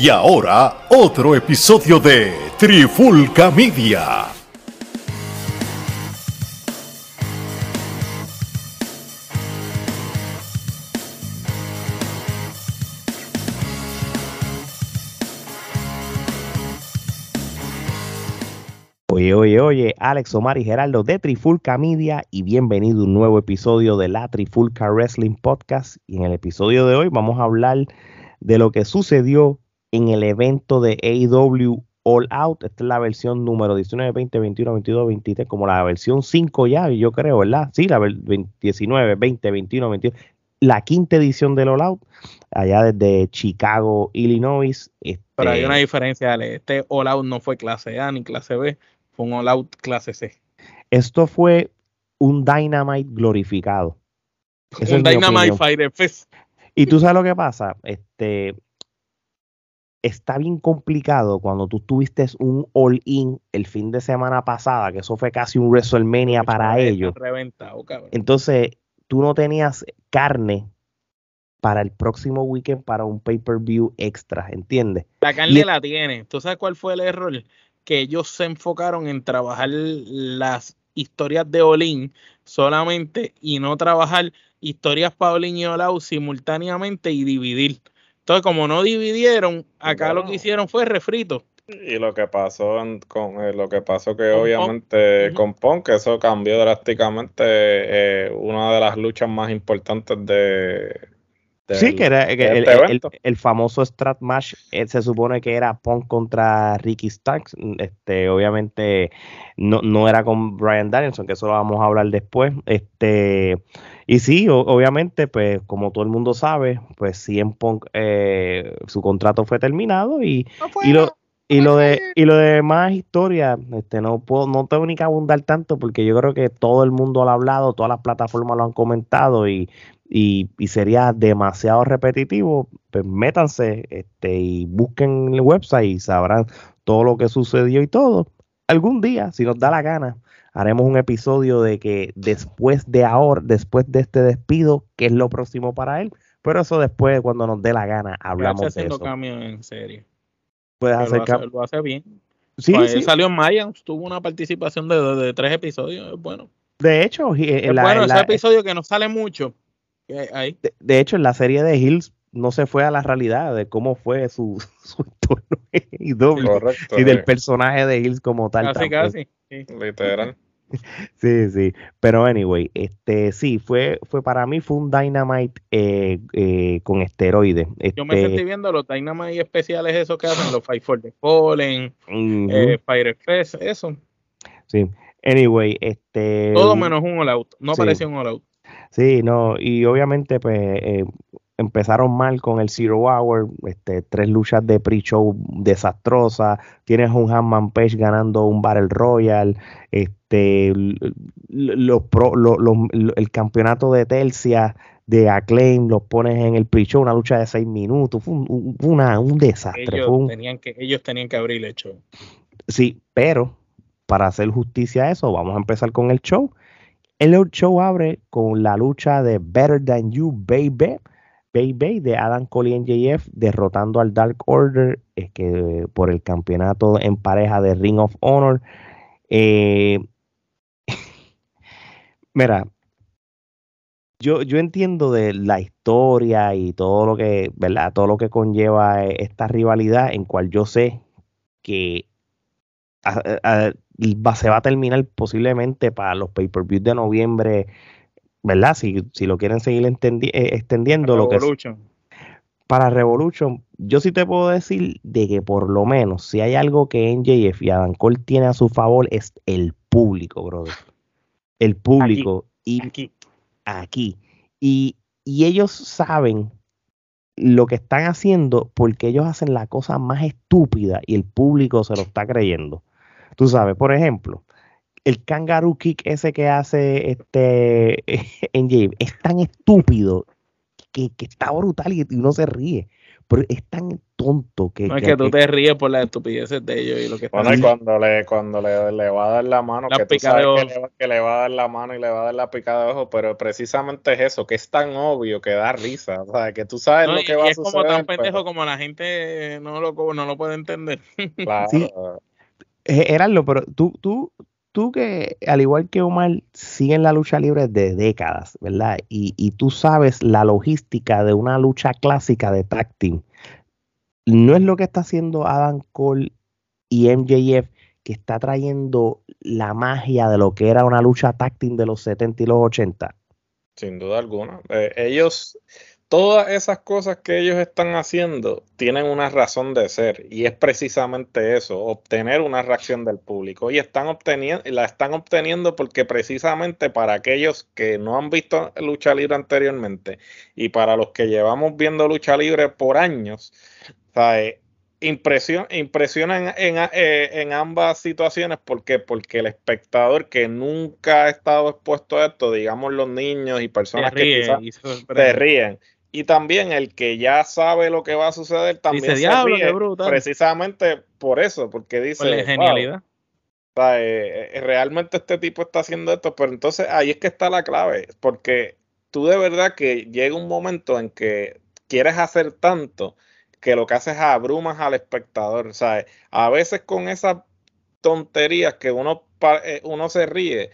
Y ahora, otro episodio de Trifulca Media. Oye, oye, oye, Alex Omar y Geraldo de Trifulca Media y bienvenido a un nuevo episodio de la Trifulca Wrestling Podcast. Y en el episodio de hoy vamos a hablar de lo que sucedió en el evento de AEW All Out. Esta es la versión número 19, 20, 21, 22, 23, como la versión 5 ya, yo creo, ¿verdad? Sí, la 19, 20, 21, 22. La quinta edición del All Out, allá desde Chicago, Illinois. Este, Pero hay una diferencia, Ale. Este All Out no fue clase A ni clase B, fue un All Out clase C. Esto fue un Dynamite glorificado. Esa un Dynamite Fighter Fest. Y tú sabes lo que pasa, este, está bien complicado cuando tú tuviste un all-in el fin de semana pasada, que eso fue casi un WrestleMania para ellos. Entonces, tú no tenías carne para el próximo weekend para un pay-per-view extra, ¿entiendes? La carne la tiene. ¿Tú sabes cuál fue el error? Que ellos se enfocaron en trabajar las historias de Olin solamente y no trabajar historias para Olin y Olau simultáneamente y dividir. Entonces, como no dividieron, acá lo que hicieron fue refrito. Y lo que pasó con eh, lo que pasó que obviamente con Punk, que eso cambió drásticamente eh, una de las luchas más importantes de, sí, que era el, el, famoso Strat Match, eh, se supone que era Punk contra Ricky Starks. Este, obviamente no, no era con Brian Danielson, que eso lo vamos a hablar después. Este, y sí, obviamente, pues como todo el mundo sabe, pues en Punk eh, su contrato fue terminado y, y lo y lo de y lo de más historia, este no puedo no tengo ni que abundar tanto porque yo creo que todo el mundo lo ha hablado, todas las plataformas lo han comentado y, y, y sería demasiado repetitivo, pues métanse este y busquen el website y sabrán todo lo que sucedió y todo. Algún día, si nos da la gana, haremos un episodio de que después de ahora, después de este despido, qué es lo próximo para él. Pero eso después, cuando nos dé la gana, hablamos de eso. cambio en serio. Puedes hacer lo, hace, lo hace bien. Sí, pues sí. salió en Maya, tuvo una participación de, tres episodios, bueno. De hecho, en la, bueno, ese episodio que no sale mucho. Ahí. De, hecho, en la serie de Hills no se fue a la realidad de cómo fue su, su entorno y, doble, y del personaje de Hills como tal. Casi, casi. Literal. Sí, sí, pero anyway, este sí, fue, fue para mí fue un Dynamite eh, eh, con esteroides. Yo me sentí este viendo los Dynamite especiales esos que hacen, los Fight for the Fallen, eh, Fire Fest, eso. Sí, anyway, este... Todo menos un All Out, no parecía un All Out. Sí, no, y obviamente pues empezaron mal con el Zero Hour, este, tres luchas de pre-show desastrosas, tienes un Hanman Page ganando un Battle Royal, este, los el campeonato de tercia de Acclaim los pones en el pre-show, una lucha de seis minutos, fue un, una, un desastre. Ellos, tenían que, ellos tenían que abrir el show. Sí, pero para hacer justicia a eso, vamos a empezar con el show. El show abre con la lucha de Better Than You, Baby Bay de Adam Cole y NJF derrotando al Dark Order es que, por el campeonato en pareja de Ring of Honor. Eh, mira, yo, yo entiendo de la historia y todo lo que, ¿verdad? Todo lo que conlleva esta rivalidad en cual yo sé que se va a terminar posiblemente para los pay-per-views de noviembre ¿verdad? Si, si lo quieren seguir eh, extendiendo, lo que para Revolution, yo sí te puedo decir de que por lo menos si hay algo que NJF y Adam Cole tiene a su favor es el público, brother. El público. y aquí. aquí. Y, y ellos saben lo que están haciendo porque ellos hacen la cosa más estúpida y el público se lo está creyendo. Tú sabes, por ejemplo, el kangaroo kick ese que hace este en James es tan estúpido que, está brutal y uno se ríe. Pero es tan tonto que. No es que, tú te ríes por las estupideces de ellos y lo que bueno, y cuando le, cuando le, le, va a dar la mano, que tú sabes que le, que le, va a dar la mano y le va a dar la picada de ojo, pero precisamente es eso, que es tan obvio que da risa. O sea, que tú sabes lo que va a suceder. Es como tan pendejo como la gente no lo, no lo puede entender. Claro. Sí. Gerardo, pero tú, tú, tú que, al igual que Omar, siguen la lucha libre de décadas, ¿verdad? Y, tú sabes la logística de una lucha clásica de tag no es lo que está haciendo Adam Cole y MJF que está trayendo la magia de lo que era una lucha táctil de los 70 y los 80. Sin duda alguna. Eh, ellos, todas esas cosas que ellos están haciendo tienen una razón de ser y es precisamente eso, obtener una reacción del público. Y están obteniendo, la están obteniendo porque precisamente para aquellos que no han visto lucha libre anteriormente y para los que llevamos viendo lucha libre por años, sea, impresiona eh, en, ambas situaciones. ¿Por Porque el espectador que nunca ha estado expuesto a esto, digamos los niños y personas que quizás se ríen, y también el que ya sabe lo que va a suceder también se ríe, precisamente por eso, porque dice... Por genialidad. Eh, eh, realmente este tipo está haciendo esto, pero entonces ahí es que está la clave, porque tú de verdad que llega un momento en que quieres hacer tanto que lo que hace es abrumas al espectador. ¿sabes? A veces con esas tonterías que uno, eh, uno se ríe,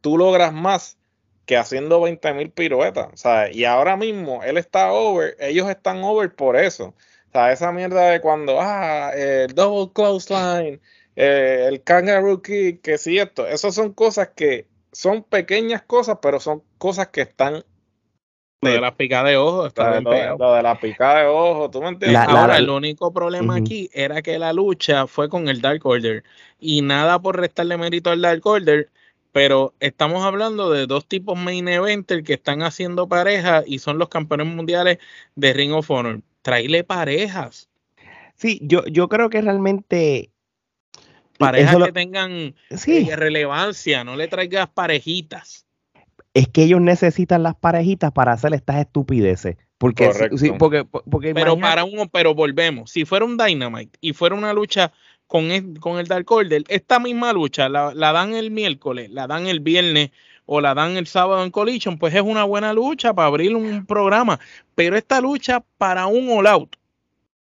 tú logras más que haciendo 20 mil piruetas. ¿sabes? Y ahora mismo él está over, ellos están over por eso. O sea, esa mierda de cuando, ah, el double close line, eh, el kangaroo kick, que sí, esto, esas son cosas que son pequeñas cosas, pero son cosas que están lo de la picada de ojo está lo, de la picada de ojo, ¿tú me entiendes? Ahora, el único problema aquí era que la lucha fue con el Dark Order. Y nada por restarle mérito al Dark Order, pero estamos hablando de dos tipos main eventer que están haciendo pareja y son los campeones mundiales de Ring of Honor. Traile parejas. Sí, yo, yo creo que realmente parejas que tengan eh, relevancia, no le traigas parejitas es que ellos necesitan las parejitas para hacer estas estupideces. Porque, porque, porque pero para uno, pero volvemos. Si fuera un Dynamite y fuera una lucha con el, con el Dark Order, esta misma lucha la, dan el miércoles, la dan el viernes o la dan el sábado en Collision, pues es una buena lucha para abrir un programa. Pero esta lucha para un all out,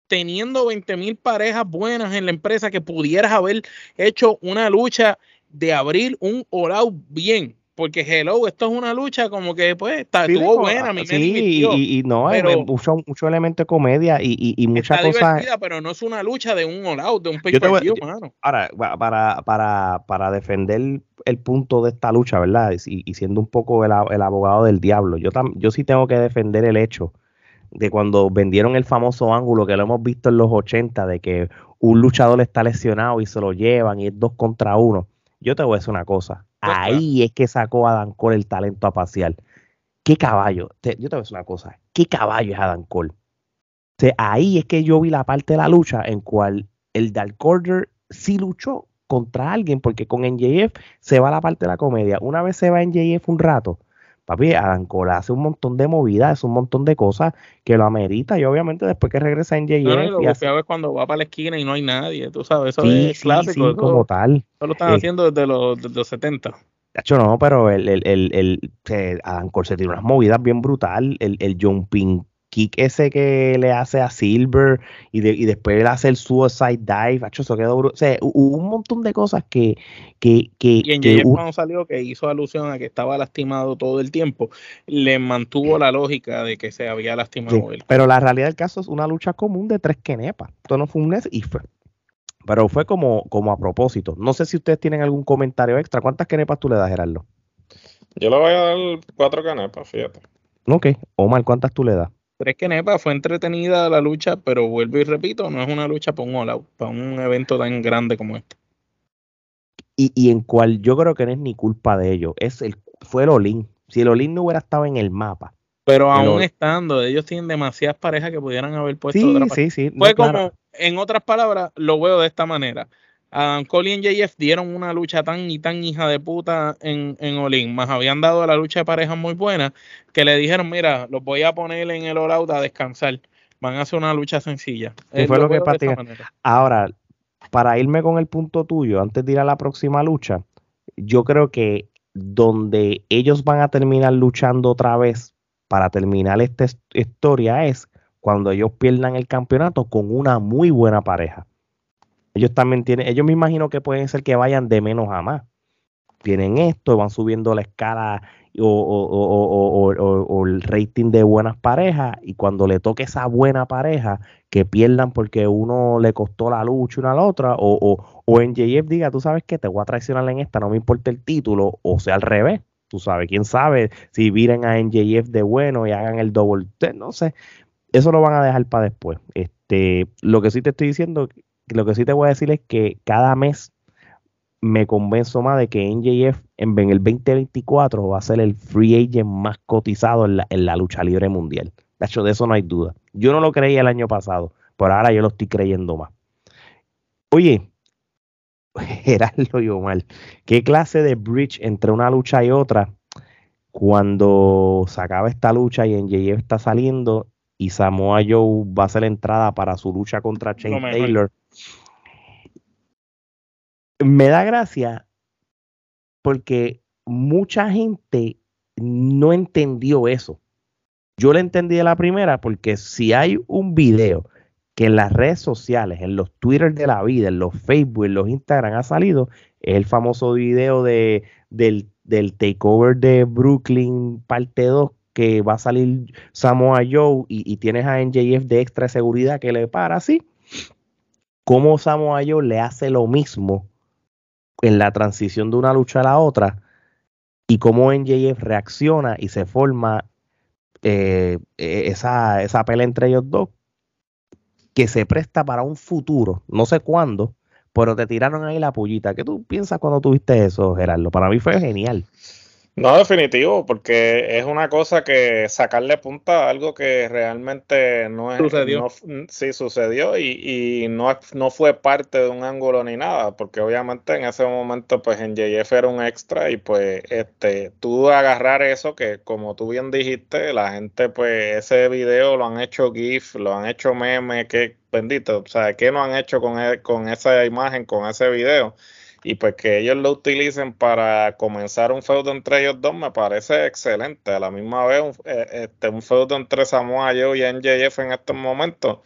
teniendo 20 mil parejas buenas en la empresa que pudieras haber hecho una lucha de abrir un all out bien porque hello, esto es una lucha como que pues está, estuvo buena, a mí sí, y, y, no, pero, mucho, mucho elemento de comedia y, y, y muchas cosas. pero no es una lucha de un all out, de un pay per view, mano. Ahora, para, para, para defender el punto de esta lucha, ¿verdad? Y, siendo un poco el, el, abogado del diablo, yo, tam, yo sí tengo que defender el hecho de cuando vendieron el famoso ángulo que lo hemos visto en los 80, de que un luchador está lesionado y se lo llevan y es dos contra uno. Yo te voy a decir una cosa Ahí es que sacó Adam Cole el talento a pasear. ¿Qué caballo? yo te voy a decir una cosa. ¿Qué caballo es Adam Cole? ahí es que yo vi la parte de la lucha en cual el Dark Order sí luchó contra alguien, porque con NJF se va la parte de la comedia. Una vez se va NJF un rato, papi, Adam Cole hace un montón de movidas, un montón de cosas que lo amerita. Y obviamente después que regresa NJF. No, lo que es cuando va para la esquina y no hay nadie, tú sabes, eso es clásico. como tal. Eso lo están eh, haciendo desde los, desde los 70. hecho, no, pero el, el, el, el, Adam Cole se tiene unas movidas bien brutal. El, el jumping kick ese que le hace a Silver y, y después él hace el suicide dive, eso quedó o sea, hubo un montón de cosas que... que, que y en que cuando salió que hizo alusión a que estaba lastimado todo el tiempo, le mantuvo la lógica de que se había lastimado él. Pero la realidad del caso es una lucha común de tres kenepas. Esto no fue un NES y fue. Pero fue como, como a propósito. No sé si ustedes tienen algún comentario extra. ¿Cuántas kenepas tú le das, Gerardo? Yo le voy a dar cuatro kenepas, fíjate. Ok. Omar, ¿cuántas tú le das? Tres que nepa, fue entretenida la lucha, pero vuelvo y repito, no es una lucha para un all para un evento tan grande como este. Y, y en cual yo creo que no es ni culpa de ellos, es el, fue el Olin. Si el Olin no hubiera estado en el mapa. Pero aún estando, ellos tienen demasiadas parejas que pudieran haber puesto sí, otra Sí, sí, Fue como, en otras palabras, lo veo de esta manera. Adam Cole y JF dieron una lucha tan y tan hija de puta en, en Olin, más habían dado la lucha de pareja muy buena, que le dijeron, mira, los voy a poner en el all out a descansar. van a hacer una lucha sencilla. fue lo, que Ahora, para irme con el punto tuyo, antes de ir a la próxima lucha, yo creo que donde ellos van a terminar luchando otra vez para terminar esta historia es cuando ellos pierdan el campeonato con una muy buena pareja. Ellos también tienen, ellos me imagino que pueden ser que vayan de menos a más. Tienen esto, van subiendo la escala o, el rating de buenas parejas y cuando le toque esa buena pareja que pierdan porque uno le costó la lucha una a la otra o, o, en JF diga, tú sabes que te voy a traicionar en esta, no me importa el título o sea al revés, tú sabes, quién sabe si viren a NJF de bueno y hagan el double, no sé, eso lo van a dejar para después. Este, lo que sí te estoy diciendo, lo que sí te voy a decir es que cada mes me convenzo más de que NJF en, el 2024 va a ser el free agent más cotizado en la, lucha libre mundial. De hecho, de eso no hay duda. Yo no lo creía el año pasado, pero ahora yo lo estoy creyendo más. Oye, Gerardo y Omar, ¿qué clase de bridge entre una lucha y otra cuando se acaba esta lucha y NJF está saliendo y Samoa Joe va a hacer la entrada para su lucha contra Shane Taylor? Me da gracia porque mucha gente no entendió eso. Yo lo entendí de la primera porque si hay un video que en las redes sociales, en los Twitter de la vida, en los Facebook, en los Instagram ha salido, es el famoso video de, del, del takeover de Brooklyn parte 2 que va a salir Samoa Joe y, y tienes a NJF de extra seguridad que le para así. Cómo Samoa Joe le hace lo mismo en la transición de una lucha a la otra y cómo NJF reacciona y se forma eh, e, esa, esa pelea entre ellos dos que se presta para un futuro, no sé cuándo, pero te tiraron ahí la pullita. ¿Qué tú piensas cuando tuviste eso, Gerardo? Para mí fue genial. No, definitivo, porque es una cosa que sacarle punta a algo que realmente no es. Sucedió. sí, sucedió y, no, no fue parte de un ángulo ni nada, porque obviamente en ese momento, pues en JF era un extra y pues este, tú agarrar eso que, como tú bien dijiste, la gente, pues ese video lo han hecho GIF, lo han hecho meme, que bendito, o sea, ¿qué no han hecho con, e, con esa imagen, con ese video? Y pues que ellos lo utilicen para comenzar un feudo entre ellos dos me parece excelente. A la misma vez, un, eh, este, feudo entre Samoa Joe y NJF en estos momentos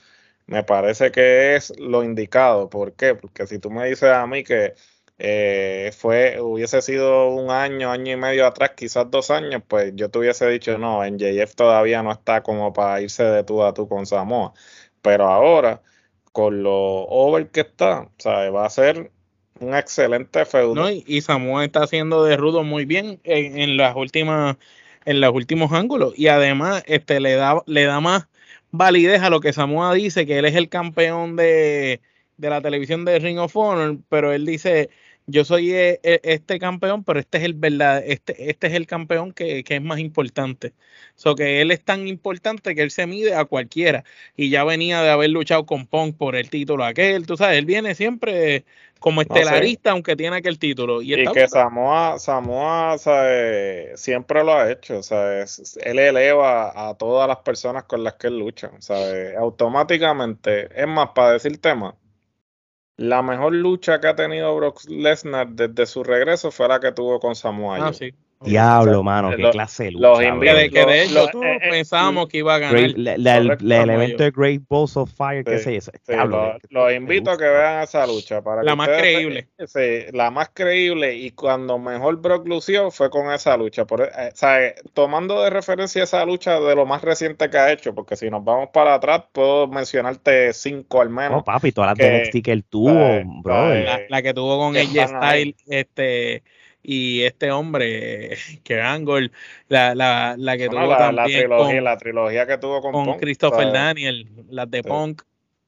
me parece que es lo indicado. ¿Por qué? Porque si tú me dices a mí que eh, fue hubiese sido un año, año y medio atrás, quizás dos años, pues yo te hubiese dicho, no, NJF todavía no está como para irse de tú a tú con Samoa. Pero ahora, con lo over que está, ¿sabes? va a ser un excelente feudo. y, Samuel está haciendo de rudo muy bien en, las últimas en los últimos ángulos y además este le da le da más validez a lo que Samuel dice que él es el campeón de, de la televisión de Ring of Honor, pero él dice yo soy eh, eh, este campeón, pero este es el verdad, este, este es el campeón que, es más importante. So que él es tan importante que él se mide a cualquiera. Y ya venía de haber luchado con Punk por el título aquel. Tú sabes, él viene siempre como estelarista, aunque tiene aquel título. Y, que Samoa, Samoa siempre lo ha hecho. Él eleva a todas las personas con las que él lucha. Automáticamente, es más, para decir tema la mejor lucha que ha tenido Brock Lesnar desde su regreso fue la que tuvo con Samoa ah, sí. Diablo, mano, qué clase de lucha. Los que de hecho eh, eh, pensábamos que iba a ganar. el elemento de Great Balls of Fire, qué sé los invito a que vean esa lucha. Para la más creíble. Sí, la más creíble. Y cuando mejor Brock lució fue con esa lucha. Por, eh, tomando de referencia esa lucha de lo más reciente que ha hecho, porque si nos vamos para atrás, puedo mencionarte cinco al menos. No, papi, todas las de NXT que él tuvo, bro. La, que tuvo con AJ Style, este y este hombre, que Angle, la, la, la que tuvo la, también trilogía, la trilogía que tuvo con, con Christopher Daniel, las de Punk.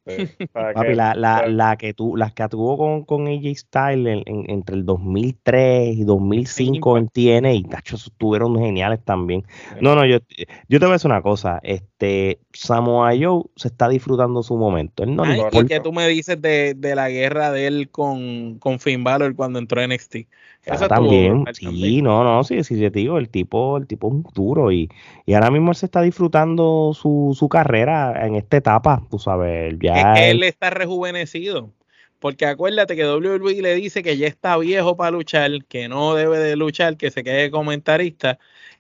Papi, la, la, la, que tu, las que tuvo con, con AJ Styles entre el 2003 y 2005 en TNA, y tacho, estuvieron geniales también. No, no, yo, yo te voy a decir una cosa, este este Samoa Joe se está disfrutando su momento. Él no ¿Y que tú me dices de, la guerra de él con, con Finn Balor cuando entró en NXT? Ah, también, sí, no, no, sí, sí, te digo, el tipo, el tipo es un duro y, y ahora mismo él se está disfrutando su, su carrera en esta etapa, tú sabes, ya. Es que él está rejuvenecido. Porque acuérdate que WWE le dice que ya está viejo para luchar, que no debe de luchar, que se quede comentarista.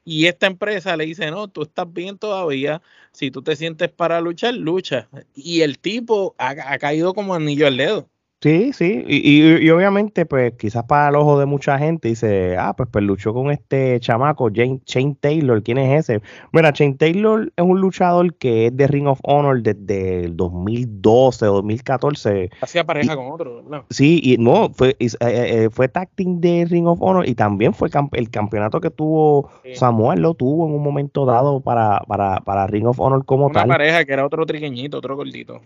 Y esta empresa le dice, no, tú estás bien todavía, si tú te sientes para luchar, lucha. Y el tipo ha, ha caído como anillo al dedo. Sí, sí, y, obviamente, pues quizás para el ojo de mucha gente dice, ah, pues, pues luchó con este chamaco, Jane, Shane Taylor, ¿quién es ese? Bueno, Shane Taylor es un luchador que es de Ring of Honor desde el 2012 o 2014. Hacía pareja con otro, ¿no? Sí, y no, fue, eh, eh, fue tacting de Ring of Honor y también fue el campeonato que tuvo Samuel, lo tuvo en un momento dado para, para, para Ring of Honor como tal. Una pareja que era otro triqueñito, otro gordito.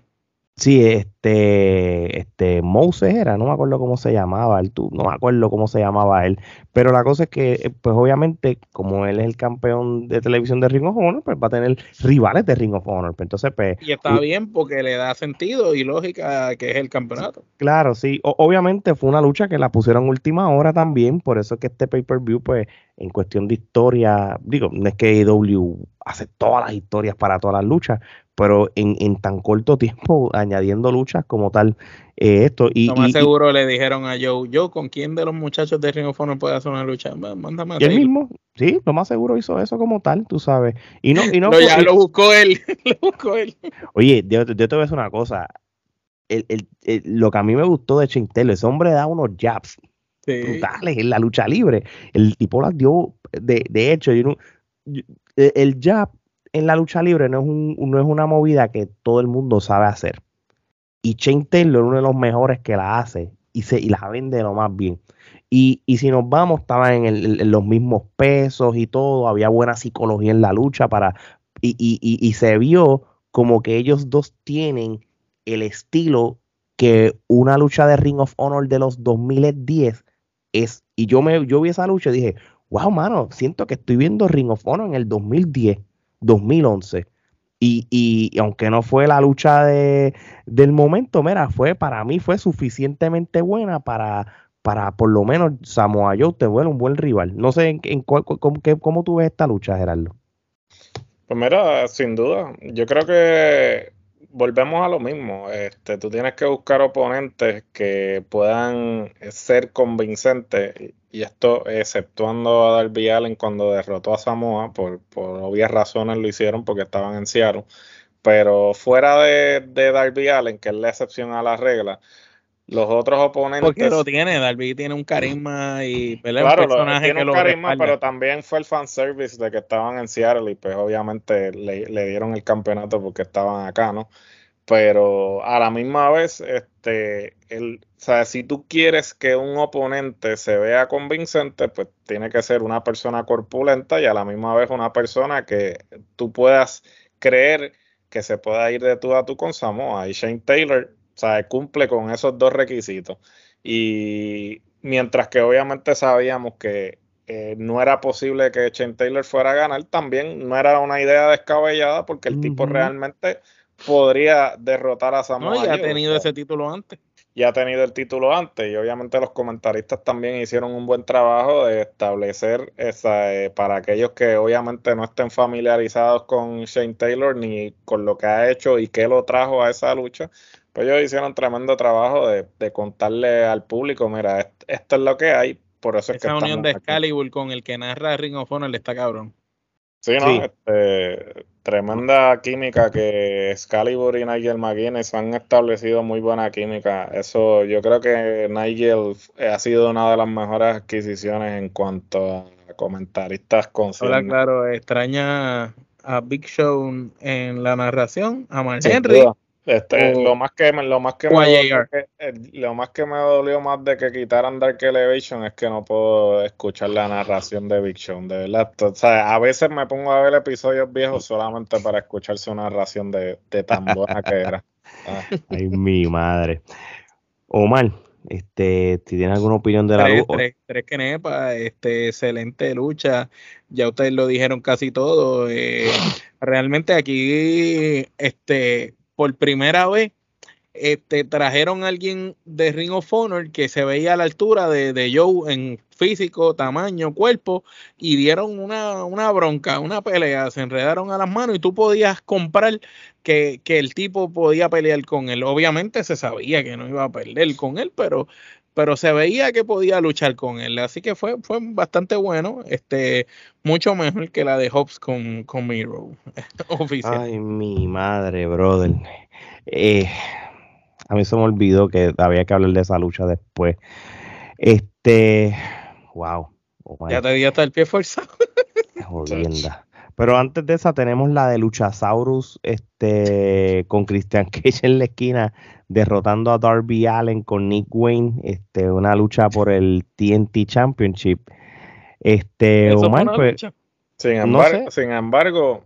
Sí, este, este Moses era, no me acuerdo cómo se llamaba, él, no me acuerdo cómo se llamaba él, pero la cosa es que, eh, pues obviamente, como él es el campeón de televisión de Ring of Honor, pues va a tener rivales de Ring of Honor, pues, entonces, pues, Y está bien porque le da sentido y lógica que es el campeonato. Claro, sí, obviamente fue una lucha que la pusieron última hora también, por eso es que este pay-per-view, pues, en cuestión de historia, digo, no es que AEW hace todas las historias para todas las luchas, pero en, en tan corto tiempo añadiendo luchas como tal eh, esto. Y, lo más seguro le dijeron a Joe, Joe, ¿con quién de los muchachos de Ring of Honor puede hacer una lucha? Mándame a él mismo, sí, lo más seguro hizo eso como tal, tú sabes. Y no, y no, ya lo buscó él, lo buscó él. Oye, yo, te voy a decir una cosa. El, el, lo que a mí me gustó de Chintelo, ese hombre da unos jabs brutales en la lucha libre. El tipo las dio, de, de hecho, yo el jab en la lucha libre no es, un, no es una movida que todo el mundo sabe hacer. Y Shane Taylor es uno de los mejores que la hace y, se, y la vende lo más bien. Y, y si nos vamos, estaba en, en, los mismos pesos y todo, había buena psicología en la lucha para y, y, y, se vio como que ellos dos tienen el estilo que una lucha de Ring of Honor de los 2010 es. Y yo me yo vi esa lucha y dije, wow, mano, siento que estoy viendo Ring of Honor en el 2010 2011. Y, y, aunque no fue la lucha de, del momento, mira, fue para mí fue suficientemente buena para, para por lo menos Samoa Joe te vuelve un buen rival. No sé en, en cómo, cómo tú ves esta lucha, Gerardo. Pues mira, sin duda, yo creo que volvemos a lo mismo. Este, tú tienes que buscar oponentes que puedan ser convincentes y esto exceptuando a Darby Allen cuando derrotó a Samoa, por, por obvias razones lo hicieron porque estaban en Seattle, pero fuera de, de Darby Allen, que es la excepción a la regla, los otros oponentes. Porque lo tiene, Darby tiene un carisma y claro, un personaje tiene un carisma, pero también fue el fanservice de que estaban en Seattle y pues obviamente le, le, dieron el campeonato porque estaban acá, ¿no? pero a la misma vez, este, el, o sea, si tú quieres que un oponente se vea convincente, pues tiene que ser una persona corpulenta y a la misma vez una persona que tú puedas creer que se pueda ir de tú a tú con Samoa. Y Shane Taylor, sea, cumple con esos dos requisitos. Y mientras que obviamente sabíamos que eh, no era posible que Shane Taylor fuera a ganar, también no era una idea descabellada porque el tipo realmente podría derrotar a Samoa No, ya ha tenido ese título antes. Ya ha tenido el título antes y obviamente los comentaristas también hicieron un buen trabajo de establecer esa, eh, para aquellos que obviamente no estén familiarizados con Shane Taylor ni con lo que ha hecho y qué lo trajo a esa lucha, pues ellos hicieron tremendo trabajo de, contarle al público, mira, esto es lo que hay, por eso es que... Esa unión de Excalibur con el que narra Ring of Honor está cabrón. Sí, ¿no? Este, tremenda química que Excalibur y Nigel McGuinness han establecido muy buena química. Eso yo creo que Nigel ha sido una de las mejores adquisiciones en cuanto a comentaristas con Hola, claro, extraña a Big Show en la narración, a Mark Henry. Este, lo más que lo más que me dolió, eh, lo más que me dolió más de que quitaran Dark Elevation es que no puedo escuchar la narración de Big Show, de verdad. O sea, a veces me pongo a ver episodios viejos solamente para escuchar su narración de, tan buena que era. Ay, mi madre. Omar, Este, si tienen alguna opinión de la lucha. Tres, tres nepa, este, excelente lucha. Ya ustedes lo dijeron casi todo. Eh, realmente aquí, este, por primera vez, este, trajeron a alguien de Ring of Honor que se veía a la altura de, Joe en físico, tamaño, cuerpo, y dieron una, una, bronca, una pelea, se enredaron a las manos y tú podías comprar que, que, el tipo podía pelear con él. Obviamente se sabía que no iba a perder con él, pero, pero se veía que podía luchar con él. Así que fue, fue bastante bueno, este, mucho mejor que la de Hobbs con, con Miro, oficial. Ay, mi madre, brother. Eh, a mí se me olvidó que había que hablar de esa lucha después. Este, wow. Oh ya te di hasta el pie forzado. Jodienda. Pero antes de esa tenemos la de Luchasaurus este, con Christian Cage en la esquina derrotando a Darby Allen con Nick Wayne, este, una lucha por el TNT Championship. Este, Omar, pues, sin embargo, sin embargo,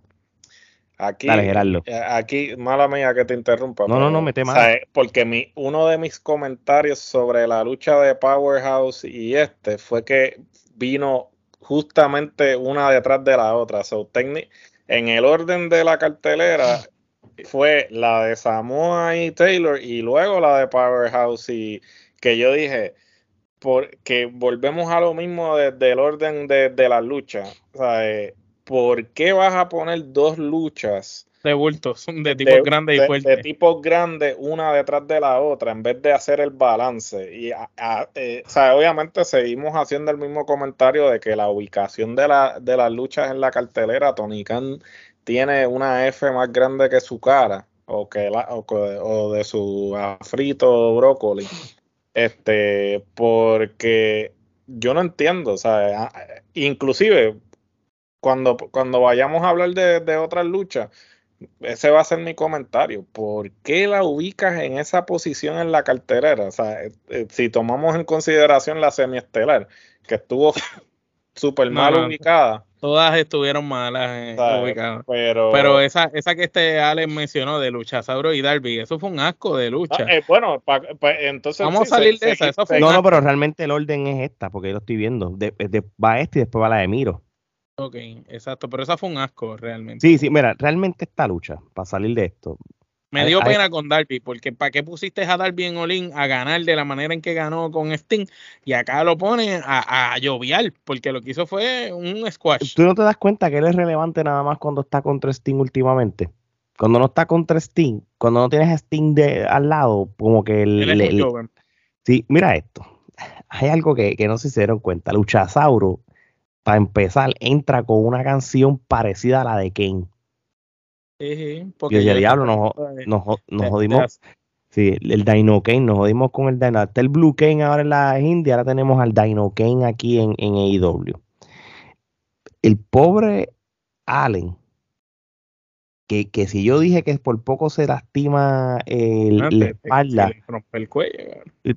Aquí, eh, aquí, mala mía que te interrumpa. No, no, no, mete más. Porque mi, uno de mis comentarios sobre la lucha de Powerhouse y este fue que vino justamente una detrás de la otra. So, en el orden de la cartelera fue la de Samoa y Taylor y luego la de Powerhouse y que yo dije porque volvemos a lo mismo desde el orden de, de la lucha. O sea, eh, ¿por qué vas a poner dos luchas de bultos, de tipos grandes y fuertes? De, tipos grandes, una detrás de la otra, en vez de hacer el balance. Y eh, o sea, obviamente seguimos haciendo el mismo comentario de que la ubicación de, la, de las luchas en la cartelera, Tony Khan tiene una F más grande que su cara, o, que o, de su frito brócoli. Este, porque yo no entiendo, o sea, inclusive cuando, cuando vayamos a hablar de, otras luchas, ese va a ser mi comentario. ¿Por qué la ubicas en esa posición en la carterera? O sea, eh, eh, si tomamos en consideración la semiestelar, que estuvo súper mal ubicada. Todas estuvieron malas eh, ubicadas. Pero, esa, esa que este Alex mencionó de lucha, Sauro y Darby, eso fue un asco de lucha. bueno, entonces. Vamos a salir de esa. no, no, pero realmente el orden es esta, porque yo lo estoy viendo. De, va este y después va la de Miro. Ok, exacto, pero esa fue un asco realmente. Sí, sí, mira, realmente esta lucha, para salir de esto. Me dio pena con Darby, porque ¿para qué pusiste a Darby en Olin a ganar de la manera en que ganó con Sting? Y acá lo pone a, a lloviar, porque lo que hizo fue un squash. ¿Tú no te das cuenta que él es relevante nada más cuando está contra Sting últimamente? Cuando no está contra Sting, cuando no tienes a Sting de, al lado, como que el, Sí, mira esto. Hay algo que, que no se dieron cuenta. Luchasauro para empezar, entra con una canción parecida a la de Kane. Sí, porque y el diablo nos, jodimos. Sí, el Dino Kane, nos jodimos con el Dino. Hasta el Blue Kane ahora en la India, ahora tenemos al Dino Kane aquí en, en AEW. El pobre Allen, que, que, si yo dije que por poco se lastima el, la espalda, el cuello.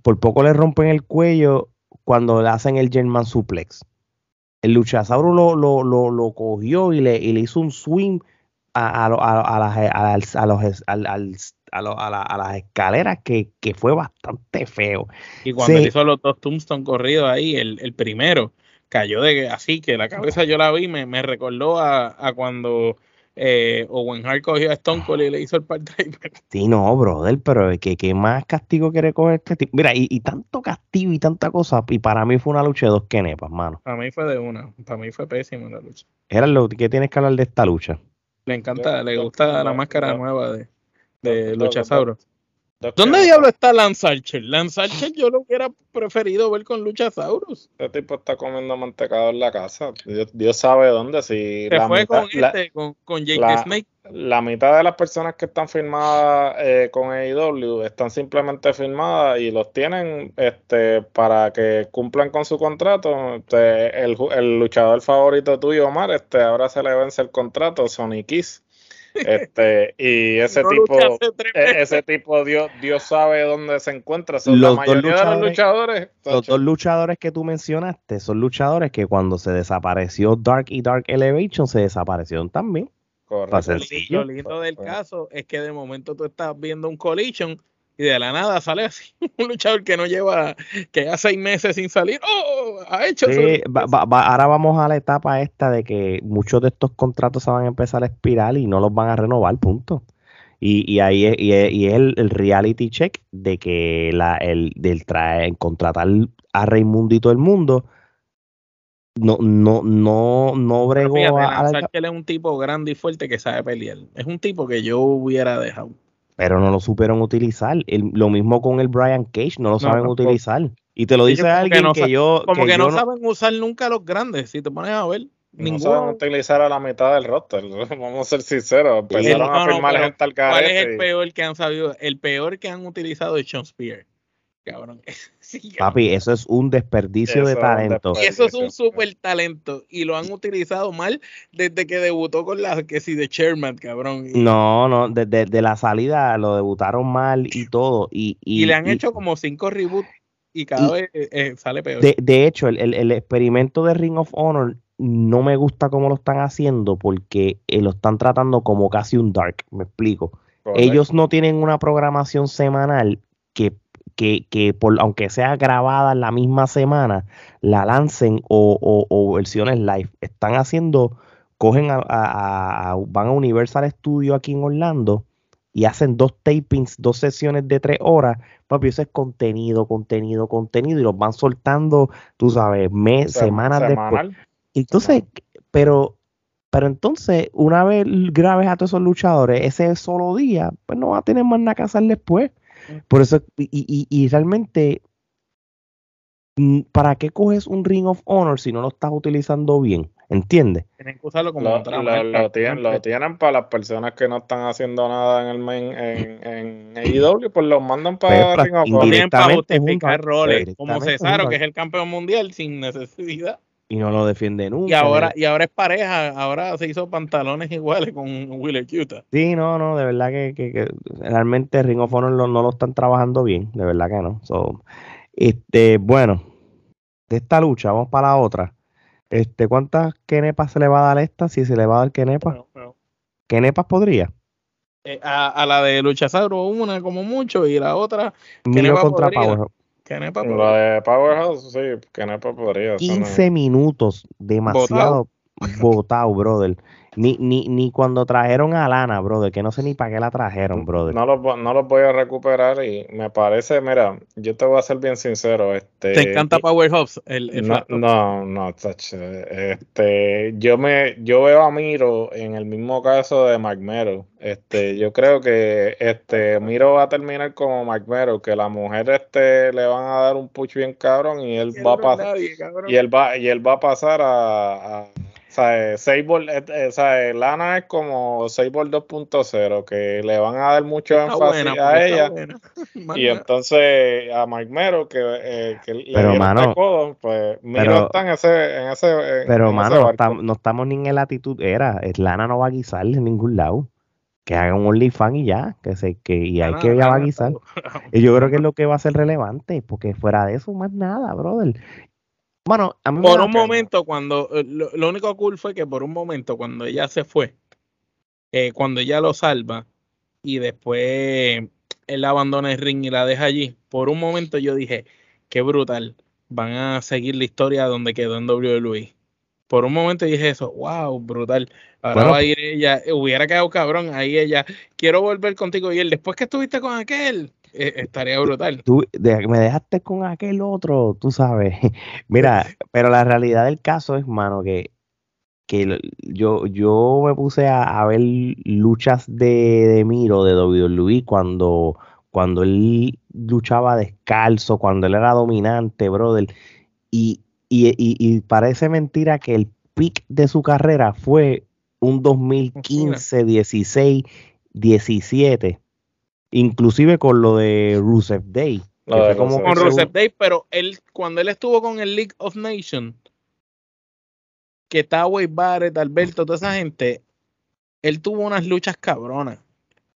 por poco le rompen el cuello cuando le hacen el German suplex el luchasauro lo, lo, lo, lo cogió y le, y le, hizo un swing a, a, a, las, a, los, a, las escaleras que, que, fue bastante feo. Y cuando hizo los dos tombstone corridos ahí, el, el, primero cayó de así, que la cabeza yo la vi, me, me recordó a, a cuando eh, Owen Hart cogió a Stone Cold y le hizo el part driver. Sí, no, brother, pero ¿qué, qué más castigo quiere coger este tipo? Mira, y, tanto castigo y tanta cosa, y para mí fue una lucha de dos kenepas, mano. Para mí fue de una, para mí fue pésima la lucha. Era lo que tienes que hablar de esta lucha. Le encanta, le gusta la máscara nueva de, de Luchasauro. ¿Dónde diablo está Lance Archer? Lance Archer yo lo hubiera preferido ver con Luchasaurus. Este tipo está comiendo mantecado en la casa. Dios, sabe dónde. Si Se fue con este, con, Jake la, Snake. La mitad de las personas que están firmadas eh, con AEW están simplemente firmadas y los tienen este, para que cumplan con su contrato. Este, el, el, luchador favorito tuyo, Omar, este, ahora se le vence el contrato, Sonic Kiss. Este, y ese tipo, e, ese tipo Dios, Dios sabe dónde se encuentra. Son los la mayoría de los luchadores. Los dos luchadores que tú mencionaste son luchadores que cuando se desapareció Dark y Dark Elevation se desaparecieron también. Correcto. Lo lindo del caso es que de momento tú estás viendo un collision y de la nada sale así un luchador que no lleva, que ya seis meses sin salir, ¡oh! Ha hecho sí, ahora vamos a la etapa esta de que muchos de estos contratos se van a empezar a expirar y no los van a renovar, punto. Y, y ahí es, y es, el, reality check de que la, el, del traer, contratar a Raimundo y todo el mundo no, no, no, no bregó a, que él es un tipo grande y fuerte que sabe pelear. Es un tipo que yo hubiera dejado. Pero no lo supieron utilizar. lo mismo con el Brian Cage, no lo saben utilizar. Y te lo dice alguien que, yo. Como que, no, saben usar nunca los grandes, si te pones a ver. No saben utilizar a la mitad del roster, vamos a ser sinceros. Empezaron a firmar gente al ¿Cuál es el peor que han sabido? El peor que han utilizado es Sean Spear cabrón. Papi, eso es un desperdicio de talento. eso es un súper talento. Y lo han utilizado mal desde que debutó con la que sí de Chairman, cabrón. no, no, desde la salida lo debutaron mal y todo. Y, y, le han hecho como cinco reboots y cada vez eh, eh, sale peor. De, hecho, el, experimento de Ring of Honor no me gusta cómo lo están haciendo porque eh, lo están tratando como casi un dark, me explico. Ellos no tienen una programación semanal que que, por, aunque sea grabada la misma semana, la lancen o, versiones live. Están haciendo, cogen a, van a Universal Studio aquí en Orlando y hacen dos tapings, dos sesiones de tres horas. Papi, eso es contenido, contenido, contenido y los van soltando, tú sabes, mes, semanas después. Entonces, pero pero entonces, una vez grabes a todos esos luchadores, ese solo día, pues no va a tener más nada que hacer después. Por eso, y, y, realmente, mm, ¿para qué coges un Ring of Honor si no lo estás utilizando bien? ¿Entiendes? Tienen que usarlo como lo, lo, tienen, lo, tienen, para las personas que no están haciendo nada en el main, en, en AEW, pues los mandan para pues, Ring of Honor. para justificar roles, como Cesaro, que es el campeón mundial, sin necesidad y no lo defiende nunca. Y ahora, y ahora es pareja, ahora se hizo pantalones iguales con Willer Cuta. Sí, no, no, de verdad que, realmente Ring of Honor no lo están trabajando bien, de verdad que no. este, bueno, de esta lucha, vamos para la otra. Este, ¿cuántas kenepas se le va a dar esta? Si se le va a dar kenepas. ¿Kenepas podría? Eh, a, la de Luchasauro una como mucho y la otra Miro contra Power Kenepa La de Powerhouse, sí, Kenepa podría. 15 minutos, demasiado botado, brother. Ni, ni, ni cuando trajeron a Lana, brother, que no sé ni para qué la trajeron, brother. No los, no voy a recuperar y me parece, mira, yo te voy a ser bien sincero. Este, ¿Te encanta Powerhouse? El, el no, no, no, este, yo me, yo veo a Miro en el mismo caso de Mero. Este, yo creo que este Miro va a terminar como Mero, que la mujer este le van a dar un push bien cabrón y él va a pasar y él va y él va a pasar a sea, Sable, eh, eh, Lana es como Sable 2.0, que le van a dar mucho énfasis a ella. y entonces a Mike Mero, que, eh, que pero, le mano, codo, pues Miro está en ese. En ese pero, mano, no, estamos, ni en la actitud. Era, Lana no va a guisar en ningún lado. Que haga un OnlyFans y ya, que se, que, y hay que ya va a guisar. Y yo creo que es lo que va a ser relevante, porque fuera de eso, más nada, brother. Bueno, por un momento, cuando eh, lo, único cool fue que por un momento, cuando ella se fue, eh, cuando ella lo salva y después él abandona el ring y la deja allí, por un momento yo dije, qué brutal, van a seguir la historia donde quedó en WWE. Por un momento dije eso, wow, brutal. Ahora va a ir ella, hubiera quedado cabrón, ahí ella, quiero volver contigo y él, después que estuviste con aquel, eh, estaría brutal. Tú me dejaste con aquel otro, tú sabes. Mira, pero la realidad del caso es, mano, que, que yo, yo me puse a, ver luchas de, de Miro, de WWE, cuando, cuando él luchaba descalzo, cuando él era dominante, brother. Y, y, y, parece mentira que el pick de su carrera fue un 2015, 16, 17 inclusive con lo de Rusev Day. como con Rusev Day, pero él, cuando él estuvo con el League of Nations, que estaba Wade Barrett, Alberto, toda esa gente, él tuvo unas luchas cabronas.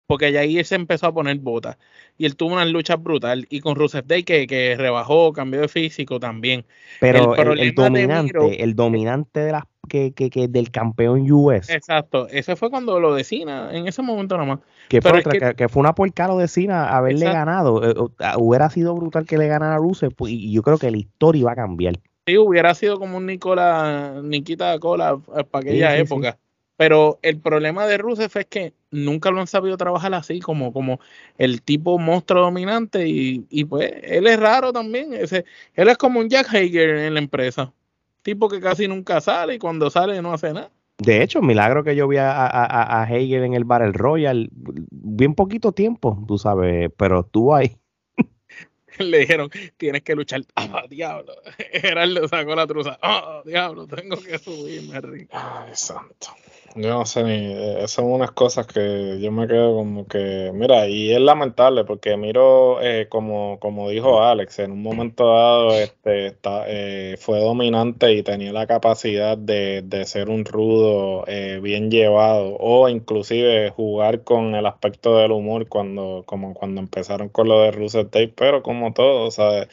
Porque allá ahí se empezó a poner botas. Y él tuvo unas luchas brutal. Y con Rusev Day que, que rebajó, cambió de físico también. Pero el, dominante, el dominante de las que, que, del campeón US. Exacto, ese fue cuando lo de Cena, en ese momento nomás. Que fue, que, fue una porca lo de Cena haberle ganado. Eh, hubiera sido brutal que le ganara a Rusev pues, y yo creo que la historia iba a cambiar. Sí, hubiera sido como un Nicola, Nikita Cola eh, para aquella época. Pero el problema de Rusev es que nunca lo han sabido trabajar así, como, como el tipo monstruo dominante, y, y pues él es raro también. Ese, él es como un Jack Hager en la empresa. Tipo que casi nunca sale y cuando sale no hace nada. De hecho, milagro que yo vi a, a, a Hager en el Battle Royal, bien poquito tiempo, tú sabes, pero estuvo ahí. Le dijeron, tienes que luchar. ¡Ah, diablo! Gerardo sacó la truza. ¡Ah, diablo! Tengo que subirme, Rick. Ay, santo. Yo no sé ni, eh, son unas cosas que yo me quedo como que, mira, y es lamentable porque miro, eh, como, como dijo Alex, en un momento dado este, está, eh, fue dominante y tenía la capacidad de, de ser un rudo bien llevado o inclusive jugar con el aspecto del humor cuando, como cuando empezaron con lo de Russell Tape, pero como todo, ¿sabes?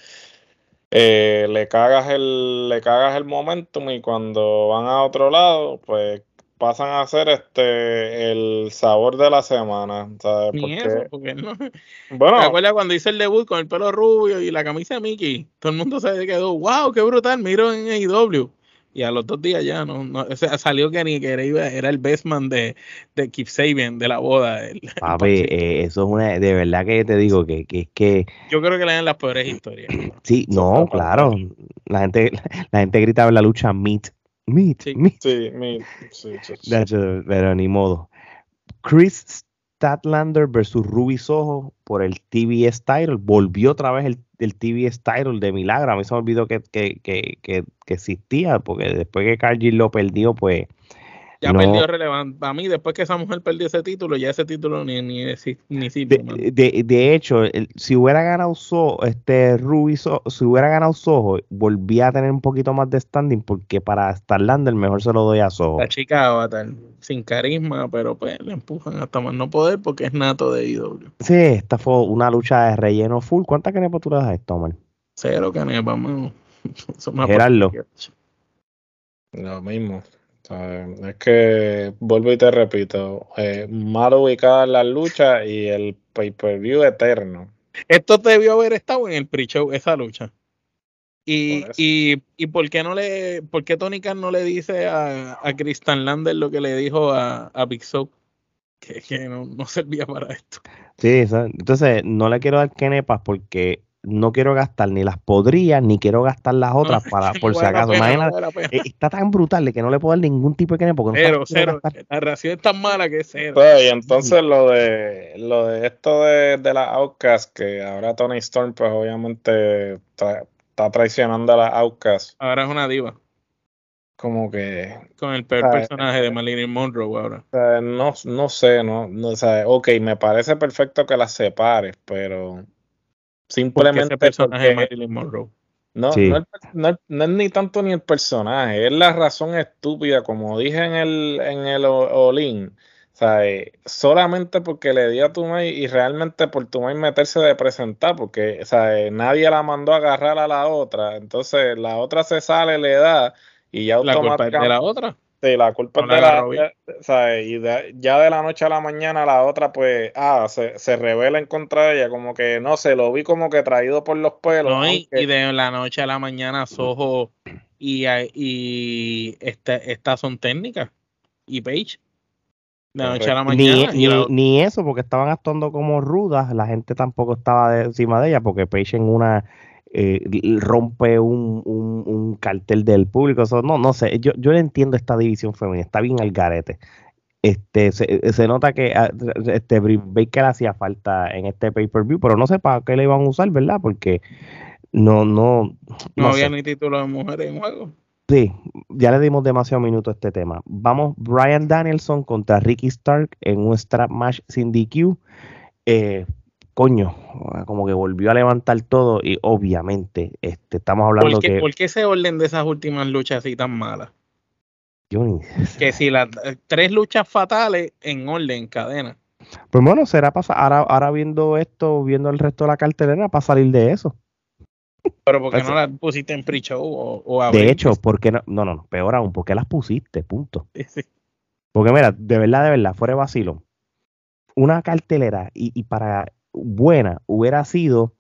le cagas el le cagas el momentum y cuando van a otro lado pues pasan a ser este el sabor de la semana. ¿sabes? Ni eso, porque no. Bueno, ¿Te acuerdas cuando hice el debut con el pelo rubio y la camisa de Mickey? Todo el mundo se quedó, wow, qué brutal, miro en AEW. Y a los dos días ya no, no salió que ni que era, era el best man de, de Keep Sabian de la boda. Papi, eh, eso es una, de verdad que te digo que, que es que. Yo creo que le dan las peores historias. Sí, no, claro. La gente, la gente gritaba en la lucha meet Meat. Sí, Sí, pero ni modo. Chris Statlander versus Ruby Soho por el TBS title. Volvió otra vez el, el TBS title de milagro. A mí se me olvidó que, que, que, que existía, porque después que Cargill lo perdió, pues ya perdió relevante. A mí, después que esa mujer perdió ese título, ya ese título ni, ni, ni sirve. De, de, hecho, si hubiera ganado Soho, este Ruby, si hubiera ganado Soho, volvía a tener un poquito más de standing, porque para Starlander mejor se lo doy a Soho. La chica Avatar, sin carisma, pero pues le empujan hasta más no poder porque es nato de IW. Sí, esta fue una lucha de relleno full. ¿Cuántas canepas tú le das a esto, man? Cero canepas, man. Gerardo. Lo mismo. Es que, vuelvo y te repito, eh, mal ubicada la lucha y el pay-per-view eterno. Esto debió haber estado en el pre-show, esa lucha. Y, y, y, por qué no le, por qué Tony Khan no le dice a, a Christian Lander lo que le dijo a, a Big Show? Que, que no, no, servía para esto. Sí, entonces no le quiero dar kenepas porque no quiero gastar ni las podría ni quiero gastar las otras para por si acaso. Eh, está tan brutal de que no le puedo dar ningún tipo de que porque cero, cero. La reacción es tan mala que es cero. Pues, y entonces lo de lo de esto de, de la Outcast, que ahora Tony Storm, pues obviamente está, traicionando a la Outcast. Ahora es una diva. Como que. Con el peor personaje de Marilyn Monroe ahora. no, no sé, no, no o sea, ok, me parece perfecto que las separes, pero Simplemente personaje de Marilyn Monroe. No, no, es ni tanto ni el personaje, es la razón estúpida, como dije en el, en el Olin. Eh, solamente porque le dio a Tumay y realmente por Tumay meterse de presentar, porque eh, nadie la mandó a agarrar a la otra. Entonces la otra se sale, le da y ya automáticamente. ¿La de la otra? La culpa es de la, ya, y ya de la noche a la mañana la otra pues ah se, se revela en contra de ella como que no sé lo vi como que traído por los pelos y, de la noche a la mañana Soho y, y este, estas son técnicas y Page de la noche a la mañana ni, ni, eso porque estaban actuando como rudas la gente tampoco estaba encima de ella porque Page en una eh, rompe un, un, cartel del público. no, no sé, yo, yo entiendo esta división femenina, está bien al garete. Este, se, nota que ah, este Baker hacía falta en este pay-per-view, pero no sé para qué le iban a usar, ¿verdad? Porque no, no. No, había ni título de mujeres en juego. Sí, ya le dimos demasiado minuto a este tema. Vamos, Brian Danielson contra Ricky Stark en un strap match sin DQ. Eh, coño, como que volvió a levantar todo y obviamente este, estamos hablando que... ¿Por qué ese orden de esas últimas luchas así tan malas? Que si las tres luchas fatales en orden, cadena. Pues bueno, será pasar, ahora, ahora viendo esto, viendo el resto de la cartelera, para salir de eso. Pero ¿por qué no las pusiste en pre-show o, De hecho, ¿por qué no? No, no, peor aún, ¿por qué las pusiste? Punto. Porque mira, de verdad, de verdad, fuera de vacilo. Una cartelera y, para buena hubiera sido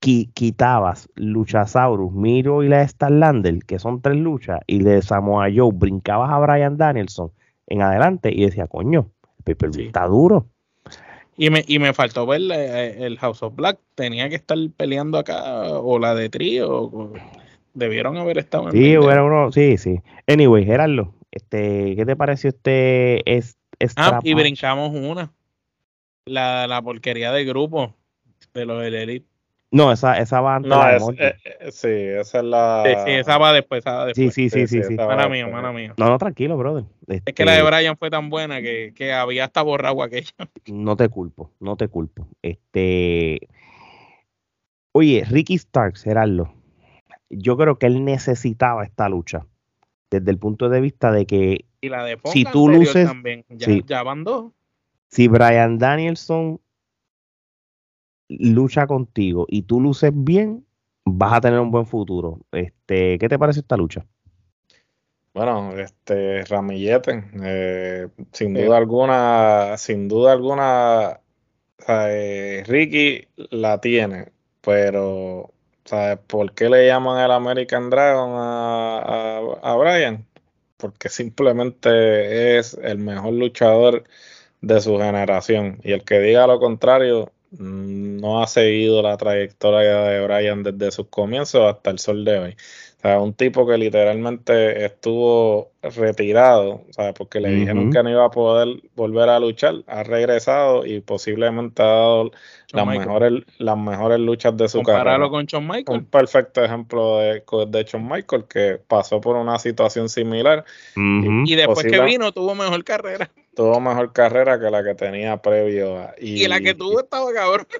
que quitabas Luchasaurus, Miro y la Starlander, que son tres luchas, y de Samoa Joe brincabas a Brian Danielson en adelante y decía, coño, el está duro. Y me, y me faltó ver eh, el House of Black. Tenía que estar peleando acá, o la de trío. debieron haber estado en Sí, uno, sí, sí. Anyway, Gerardo, este, ¿qué te pareció este es, Ah, y brincamos una. La, la porquería del grupo de los Elite. No, esa, esa va antes no, es, eh, eh, sí, esa es la. Sí, esa va después, esa va después. Sí, sí, sí, sí. sí, Mana mío, mana mío. No, no, tranquilo, brother. Es que la de este Brian fue tan buena que, que había hasta borrado aquella. No te culpo, no te culpo. Este. Oye, Ricky Starks, Gerardo. Yo creo que él necesitaba esta lucha. Desde el punto de vista de que. Y la de si tú luces. También. Ya, ya van dos. Si Brian Danielson lucha contigo y tú luces bien, vas a tener un buen futuro. Este, ¿Qué te parece esta lucha? Bueno, este Ramillete, eh, sin duda alguna, sin duda alguna, eh, Ricky la tiene, pero ¿sabes por qué le llaman el American Dragon a, a, a Brian? Porque simplemente es el mejor luchador de su generación. Y el que diga lo contrario, no ha seguido la trayectoria de Brian desde sus comienzos hasta el sol de hoy. O sea, un tipo que literalmente estuvo retirado, o porque le dijeron que no iba a poder volver a luchar, ha regresado y posiblemente ha dado las mejores, las mejores luchas de su carrera. con Shawn Michael. Un perfecto ejemplo de, de Shawn Michael que pasó por una situación similar. y, después que vino tuvo mejor carrera tuvo mejor carrera que la que tenía previo. A, y, la que tuvo estaba cabrón.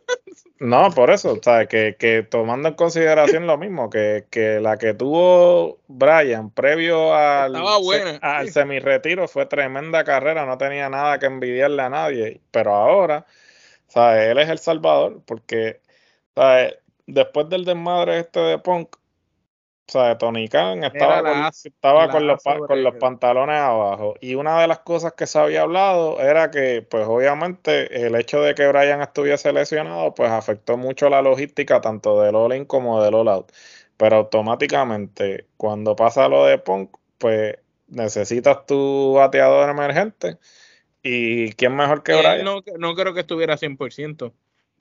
No, por eso, sea, que, que tomando en consideración lo mismo, que, que la que tuvo Brian previo al, al semi-retiro fue tremenda carrera, no tenía nada que envidiarle a nadie, pero ahora, ¿sabes? Él es el salvador, porque, ¿sabes? Después del desmadre este de Punk, o sea, Tony Khan estaba, con, estaba con, los, con los pantalones abajo. Y una de las cosas que se había hablado era que, pues obviamente, el hecho de que Brian estuviese lesionado, pues afectó mucho la logística tanto del All-In como del All-Out. Pero automáticamente, cuando pasa lo de Punk, pues necesitas tu bateador emergente. ¿Y quién mejor que Brian? No, no creo que estuviera 100%.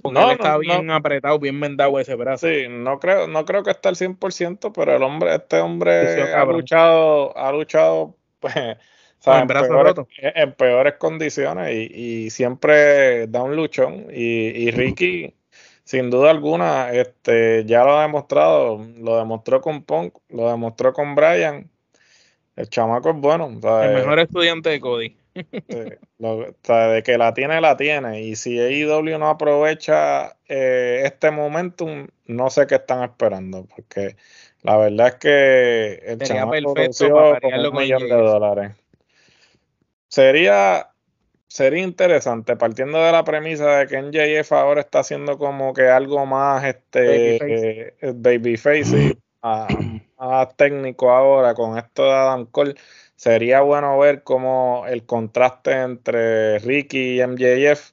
Porque no, está bien apretado, bien vendado ese brazo. Sí, no creo, no creo que esté al 100%, pero el hombre, este hombre ha luchado, ha luchado, pues, en, peores, condiciones y, siempre da un luchón. Y, Ricky, sin duda alguna, este, ya lo ha demostrado, lo demostró con Punk, lo demostró con Brian. El chamaco es bueno. El mejor estudiante de Cody de que la tiene, la tiene. Y si AEW no aprovecha eh, este momentum, no sé qué están esperando. Porque la verdad es que el chamaco un millón de dólares. Sería, sería interesante, partiendo de la premisa de que NJF ahora está haciendo como que algo más este babyface, eh, técnico ahora con esto de Adam Cole sería bueno ver cómo el contraste entre Ricky y MJF,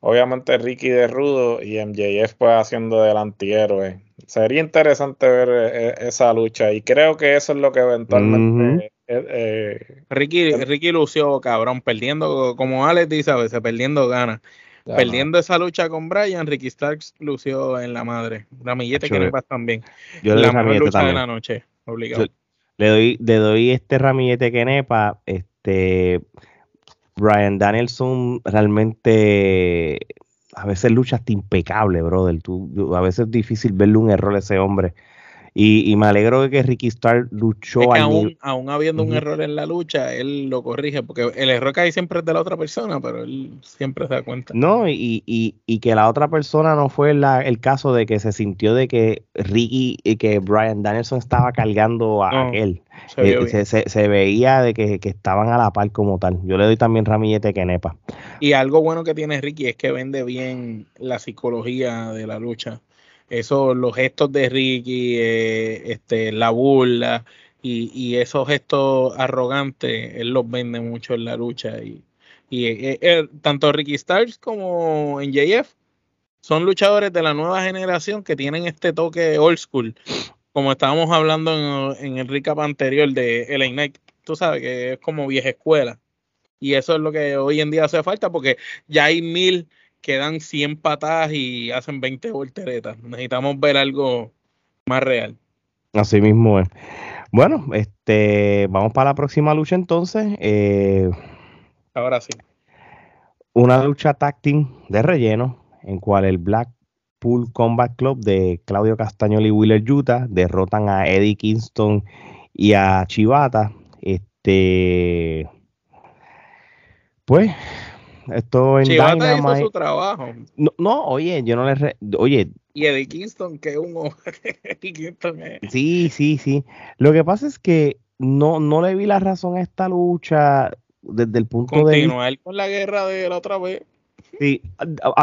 obviamente Ricky de rudo y MJF pues haciendo del antihéroe. Sería interesante ver eh, esa lucha y creo que eso es lo que eventualmente... Eh, eh, Ricky, Ricky lució cabrón, perdiendo, como Alex dice a veces, perdiendo ganas. Perdiendo esa lucha con Brian, Ricky Starks lució en la madre. Ramillete que no pasa también. la mejor lucha de la noche, obligado. Le doy, le doy este ramillete que nepa. Este Brian Danielson realmente a veces lucha hasta impecable, brother. Tú, a veces es difícil verle un error a ese hombre. Y, me alegro de que Ricky Starr luchó es que aún, aún, habiendo un error en la lucha, él lo corrige, porque el error que hay siempre es de la otra persona, pero él siempre se da cuenta. No, y, y, y que la otra persona no fue el caso de que se sintió de que Ricky y que Brian Danielson estaba cargando a él. Se, eh, se, veía de que, que, estaban a la par como tal. Yo le doy también ramillete que nepa. Y algo bueno que tiene Ricky es que vende bien la psicología de la lucha eso, los gestos de Ricky, eh, este, la burla y, esos gestos arrogantes, él los vende mucho en la lucha. Y, y eh, eh, tanto Ricky Starks como en JF son luchadores de la nueva generación que tienen este toque old school, como estábamos hablando en, el recap anterior de LA Knight. Tú sabes que es como vieja escuela. Y eso es lo que hoy en día hace falta porque ya hay mil que dan 100 patadas y hacen 20 volteretas. Necesitamos ver algo más real. Así mismo es. Bueno, este, vamos para la próxima lucha entonces. Eh, Ahora sí. Una lucha táctil de relleno en cual el Blackpool Combat Club de Claudio Castañoli y Wheeler Utah derrotan a Eddie Kingston y a Chivata. Este, pues esto en Chivata hizo su trabajo. No, oye, yo no le. oye. Y Eddie Kingston, que uno. Kingston Sí, sí, sí. Lo que pasa es que no, no le vi la razón a esta lucha desde el punto de. Continuar con la guerra de la otra vez. Sí,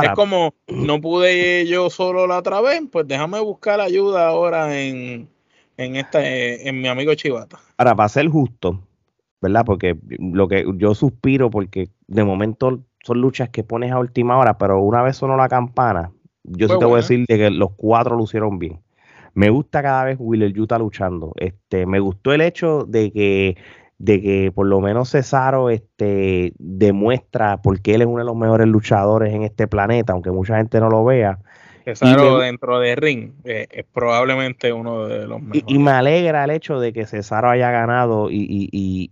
es como no pude yo solo la otra vez, pues déjame buscar ayuda ahora en, en, esta, en mi amigo Chivata. Ahora, para ser justo, ¿verdad? Porque lo que yo suspiro, porque de momento son luchas que pones a última hora, pero una vez sonó la campana, yo sí te voy a decir que los cuatro lucieron bien. Me gusta cada vez Willer Utah luchando. Este, me gustó el hecho de que, de que por lo menos Cesaro este, demuestra porque él es uno de los mejores luchadores en este planeta, aunque mucha gente no lo vea. Cesaro dentro de ring eh, es probablemente uno de los mejores. Y, me alegra el hecho de que Cesaro haya ganado y, y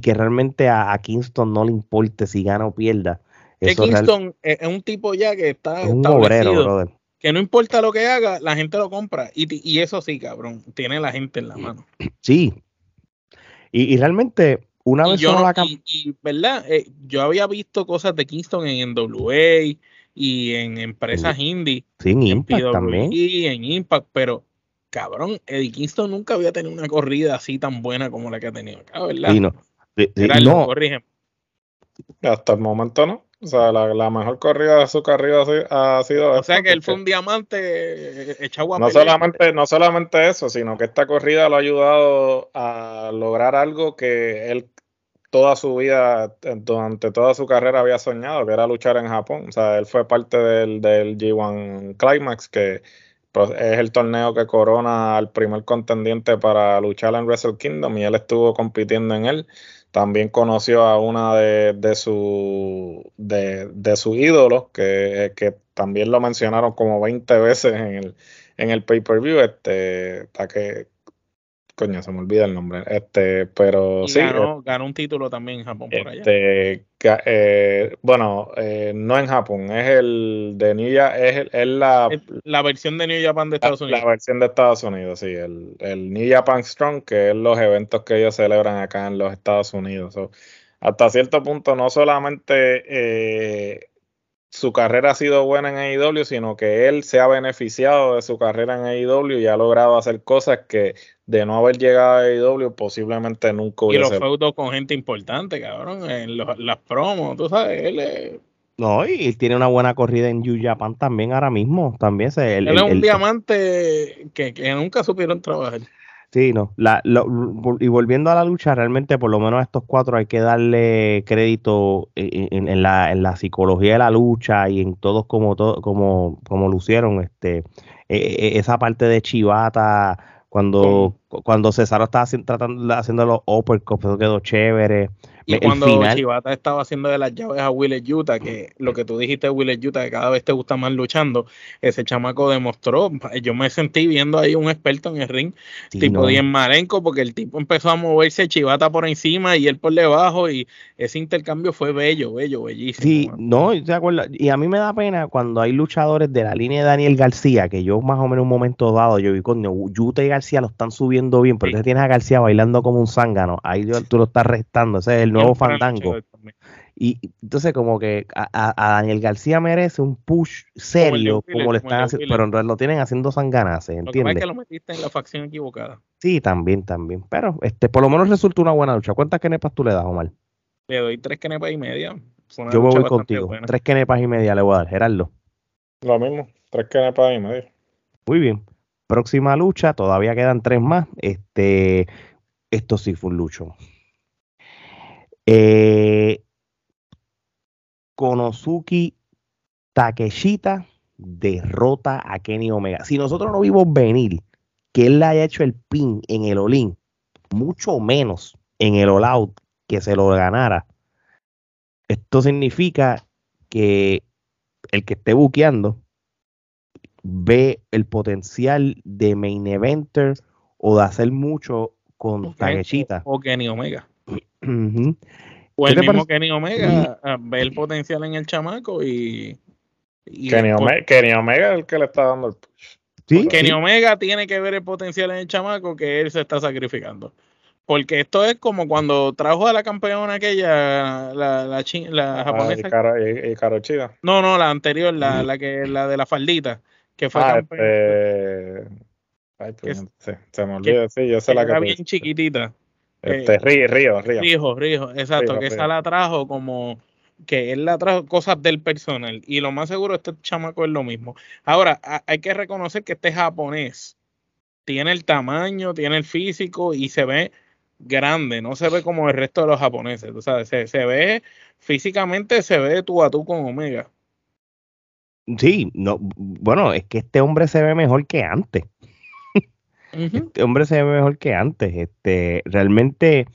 que realmente a, Kingston no le importe si gana o pierda. Que Kingston es un tipo ya que está un obrero, Que no importa lo que haga, la gente lo compra. Y, eso sí, cabrón, tiene la gente en la mano. Sí. Y, realmente, una vez yo la y, ¿verdad? Eh, yo había visto cosas de Kingston en NWA y en empresas indie. Sí, en Impact también. Y en Impact, pero cabrón, Eddie Kingston nunca había tenido una corrida así tan buena como la que ha tenido acá, ¿verdad? Sí, no. No. Hasta el momento no. O sea, la, mejor corrida de su carrera ha sido. O sea que él fue un diamante eh, echado a no solamente, no solamente eso, sino que esta corrida lo ha ayudado a lograr algo que él toda su vida, durante toda su carrera había soñado, que era luchar en Japón. O sea, él fue parte del, del G1 Climax, que pues, es el torneo que corona al primer contendiente para luchar en Wrestle Kingdom y él estuvo compitiendo en él. También conoció a una de, de sus de, de sus ídolos, que, que, también lo mencionaron como 20 veces en el, en el pay-per-view, este, que, coño, se me olvida el nombre. Este, pero sí. Ganó, eh, ganó, un título también en Japón por allá. Este, eh, bueno, eh, no en Japón, es el de New es, es la, la versión de New Japan de Estados Unidos. La versión de Estados Unidos, sí, el, el New Japan Strong, que es los eventos que ellos celebran acá en los Estados Unidos. hasta cierto punto, no solamente su carrera ha sido buena en AEW, sino que él se ha beneficiado de su carrera en AEW y ha logrado hacer cosas que de no haber llegado a AEW posiblemente nunca hubiese. Y los feudos con gente importante, cabrón, en las promos, tú sabes, él No, y tiene una buena corrida en New Japan también ahora mismo, también. Se, él es un diamante que, que nunca supieron trabajar. Sí, no. La, y volviendo a la lucha, realmente por lo menos a estos cuatro hay que darle crédito en, la, en la psicología de la lucha y en todos como, todo, como, como lucieron. Este, e, e, esa parte de Chivata, cuando, cuando César estaba tratando, haciendo los uppercuts, eso quedó chévere. Y cuando Chivata estaba haciendo de las llaves a Willet Utah, que lo que tú dijiste de Willet Utah, que cada vez te gusta más luchando, ese chamaco demostró. Yo me sentí viendo ahí un experto en el ring, tipo no. Marenco, porque el tipo empezó a moverse Chivata por encima y él por debajo, y ese intercambio fue bello, bello, bellísimo. Sí, no, ¿se acuerda? Y a mí me da pena cuando hay luchadores de la línea de Daniel García, que yo más o menos en un momento dado, yo vi con Utah y García lo están subiendo bien, pero sí. tienes a García bailando como un zángano, ahí tú lo estás restando, ese es el nuevo fandango. Y entonces como que a, Daniel García merece un push serio como, le están haciendo, pero en realidad lo tienen haciendo sanganase, ¿entiendes? Lo que lo metiste en la facción equivocada. Sí, también, también. Pero este, por lo menos resulta una buena lucha. ¿Cuántas kenepas tú le das, Omar? Le doy tres kenepas y media. Yo voy contigo. Tres kenepas y media le voy a dar, Gerardo. Lo mismo, tres kenepas y media. Muy bien. Próxima lucha, todavía quedan tres más. Este, esto sí fue un lucho. Eh, Konosuke Takeshita derrota a Kenny Omega. Si nosotros no vimos venir que él le haya hecho el pin en el Olin, mucho menos en el All Out que se lo ganara, esto significa que el que esté buqueando ve el potencial de main eventer o de hacer mucho con Takeshita. O, Kenny Omega. O el mismo Kenny Omega ah, ve el potencial en el chamaco y. Kenny, Omega, es el que le está dando el push. Kenny Omega tiene que ver el potencial en el chamaco que él se está sacrificando. Porque esto es como cuando trajo a la campeona aquella, la, la, la ah, japonesa. y, No, no, la anterior, la, la, que, la de la faldita, que fue ah, este... Ay, pues, se, me olvidó, sí, yo sé la que. Era bien chiquitita. Este, Río, Río, Río. Río, exacto, que esa la trajo como que él la trajo cosas del personal y lo más seguro este chamaco es lo mismo. Ahora, hay que reconocer que este japonés tiene el tamaño, tiene el físico y se ve grande, no se ve como el resto de los japoneses, tú sabes, se, se ve físicamente se ve tú a tú con Omega. Sí, no, bueno, es que este hombre se ve mejor que antes. Este hombre se ve mejor que antes. Este, realmente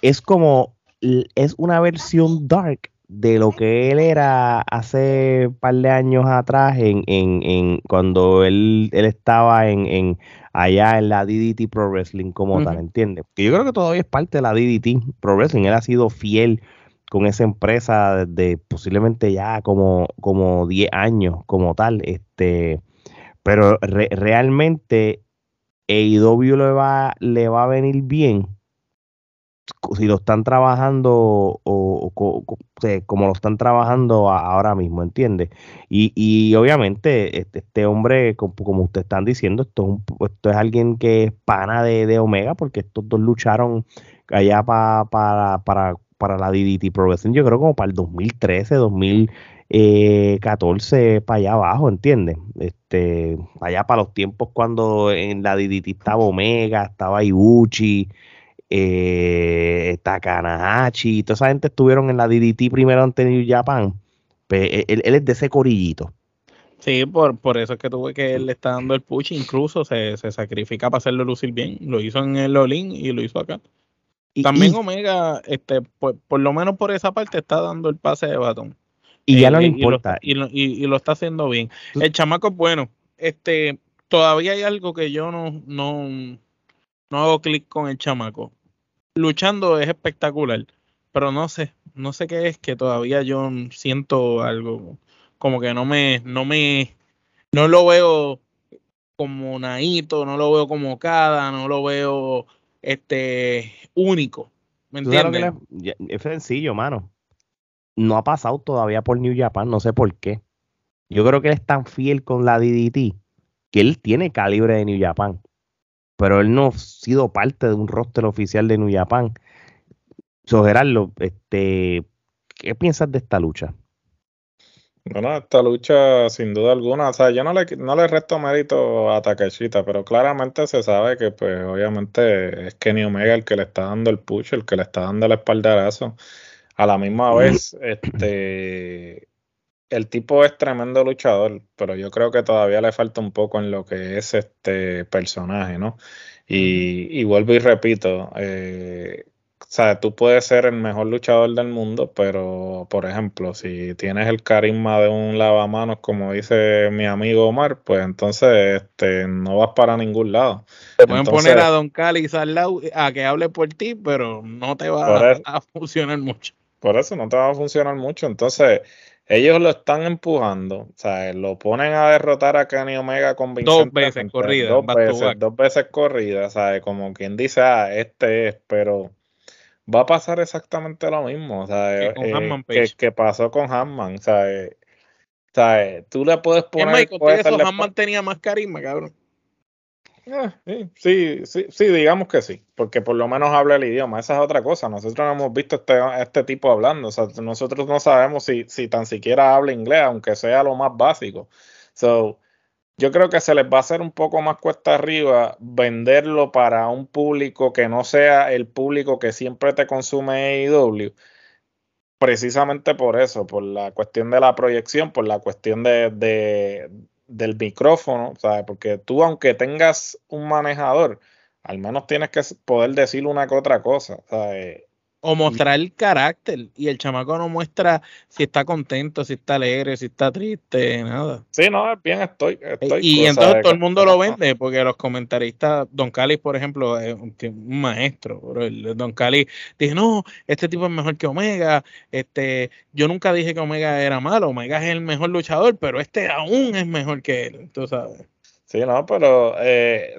es como, es una versión dark de lo que él era hace un par de años atrás en, en, en cuando él, él estaba en, en, allá en la DDT Pro Wrestling como tal, ¿entiendes? Que yo creo que todavía es parte de la DDT Pro Wrestling. Él ha sido fiel con esa empresa de posiblemente ya como, como 10 años como tal. Este, pero realmente AEW le va, le va a venir bien si lo están trabajando o, como lo están trabajando ahora mismo, ¿entiendes? Y, obviamente este, este, hombre, como, ustedes están diciendo, esto es, esto es alguien que es pana de, Omega porque estos dos lucharon allá para, para, para la DDT Pro yo creo como para el 2013, 2000 eh, 14 para allá abajo, ¿entiendes? Este, allá para los tiempos cuando en la DDT estaba Omega, estaba Ibuchi, eh, Takanahashi, toda esa gente estuvieron en la DDT primero ante New Japan. Pues, e, él, es de ese corillito. Sí, por, por eso es que tuve que él le está dando el push, incluso se, se sacrifica para hacerlo lucir bien. Lo hizo en el Olin y lo hizo acá. También Omega, este, por, por, lo menos por esa parte, está dando el pase de batón. Y ya no le importa. Y lo, y, lo, está haciendo bien. El chamaco es bueno. Este, todavía hay algo que yo no, no, no hago clic con el chamaco. Luchando es espectacular, pero no sé, no sé qué es que todavía yo siento algo como que no me, no me, no lo veo como Naito, no lo veo como Cada, no lo veo este único. ¿Me entiendes? Es sencillo, mano no ha pasado todavía por New Japan, no sé por qué. Yo creo que él es tan fiel con la DDT que él tiene calibre de New Japan, pero él no ha sido parte de un roster oficial de New Japan. So, Gerardo, este, ¿qué piensas de esta lucha? Bueno, esta lucha sin duda alguna, o sea, yo no le, no le resto mérito a Takeshita, pero claramente se sabe que pues obviamente es Kenny Omega el que le está dando el push, el que le está dando el espaldarazo. A la misma vez, este, el tipo es tremendo luchador, pero yo creo que todavía le falta un poco en lo que es este personaje, ¿no? Y, vuelvo y repito, eh, sea, tú puedes ser el mejor luchador del mundo, pero, por ejemplo, si tienes el carisma de un lavamanos, como dice mi amigo Omar, pues entonces este, no vas para ningún lado. Te pueden poner a Don Cali al lado a que hable por ti, pero no te va a funcionar mucho. Por eso no te va a funcionar mucho. Entonces, ellos lo están empujando. O sea, lo ponen a derrotar a Kenny Omega con Dos veces corrida. Dos veces, dos veces corrida. ¿sabes? Como quien dice, ah, este es, pero va a pasar exactamente lo mismo. ¿sabes? Que, eh, que, pasó con Hanman. ¿sabes? ¿sabes? Tú le puedes poner. Es eso, Hanman tenía más carisma, cabrón. Eh, sí, sí, sí, digamos que sí, porque por lo menos habla el idioma, esa es otra cosa, nosotros no hemos visto este, este tipo hablando, o sea, nosotros no sabemos si, si tan siquiera habla inglés, aunque sea lo más básico. So, yo creo que se les va a hacer un poco más cuesta arriba venderlo para un público que no sea el público que siempre te consume AEW. Precisamente por eso, por la cuestión de la proyección, por la cuestión de, del micrófono, ¿sabes? Porque tú, aunque tengas un manejador, al menos tienes que poder decir una que otra cosa. ¿sabes? O mostrar el carácter. Y el chamaco no muestra si está contento, si está alegre, si está triste, nada. Sí, no, bien estoy. y entonces todo el mundo lo vende, porque los comentaristas, Don Cali, por ejemplo, es un, maestro. Don Cali dice, no, este tipo es mejor que Omega. Este, yo nunca dije que Omega era malo. Omega es el mejor luchador, pero este aún es mejor que él. Tú sabes. Sí, no, pero eh,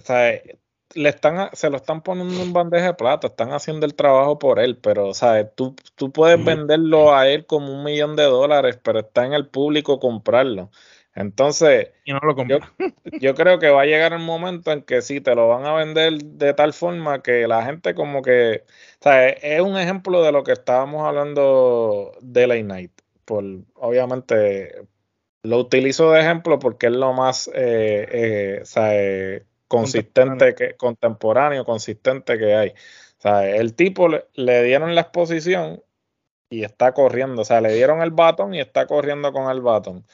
le están, se lo están poniendo en bandeja de plata, están haciendo el trabajo por él, pero ¿sabes? Tú, tú puedes venderlo a él como un millón de dólares, pero está en el público comprarlo. Entonces, yo, creo que va a llegar el momento en que sí, te lo van a vender de tal forma que la gente como que, ¿sabes? Es un ejemplo de lo que estábamos hablando de la Night. Por, obviamente, lo utilizo de ejemplo porque es lo más, eh, eh, ¿sabes? Consistente, que, contemporáneo, consistente que hay. O sea, el tipo le, dieron la exposición y está corriendo. O sea, le dieron el batón y está corriendo con el batón.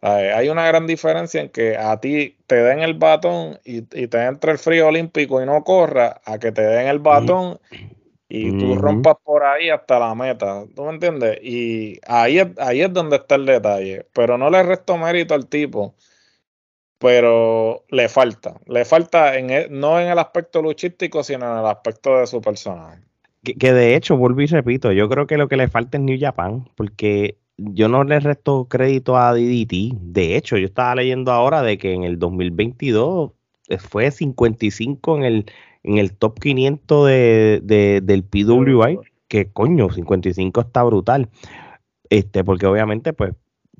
hay una gran diferencia en que a ti te den el batón y, te entre el frío olímpico y no corra, a que te den el batón y tú rompas por ahí hasta la meta. ¿Tú me entiendes? Y ahí, ahí es donde está el detalle. Pero no le resto mérito al tipo pero le falta. Le falta en e, no en el aspecto luchístico, sino en el aspecto de su personaje. Que, de hecho, vuelvo y repito, yo creo que lo que le falta es New Japan, porque yo no le resto crédito a DDT. De hecho, yo estaba leyendo ahora de que en el 2022 fue 55 en el, en el top 500 de, del PWI, que coño, 55 está brutal. Este, porque obviamente, pues,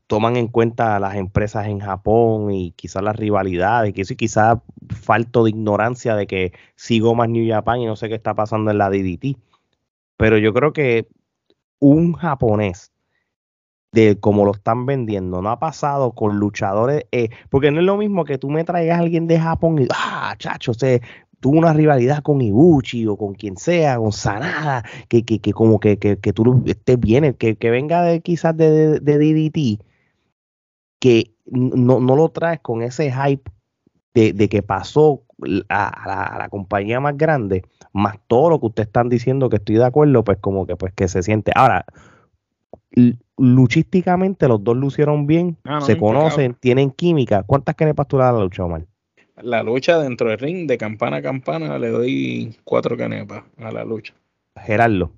toman en cuenta las empresas en Japón y quizás las rivalidades, que quizás falto de ignorancia de que sigo más New Japan y no sé qué está pasando en la DDT. Pero yo creo que un japonés de como lo están vendiendo, no ha pasado con luchadores, eh, porque no es lo mismo que tú me traigas a alguien de Japón y, ah, chacho, se tuvo una rivalidad con Ibuchi o con quien sea, con Sanada, que, que, que como que, que, que tú estés bien, que, que venga de quizás de, de, de DDT que no, lo traes con ese hype de, que pasó a, la, compañía más grande, más todo lo que ustedes están diciendo que estoy de acuerdo, pues como que pues que se siente. Ahora, luchísticamente los dos lucieron bien, ah, se conocen, tienen química. ¿Cuántas canepas tú le das a la lucha, Omar? La lucha dentro del ring, de campana a campana, le doy cuatro canepas a la lucha. Gerardo.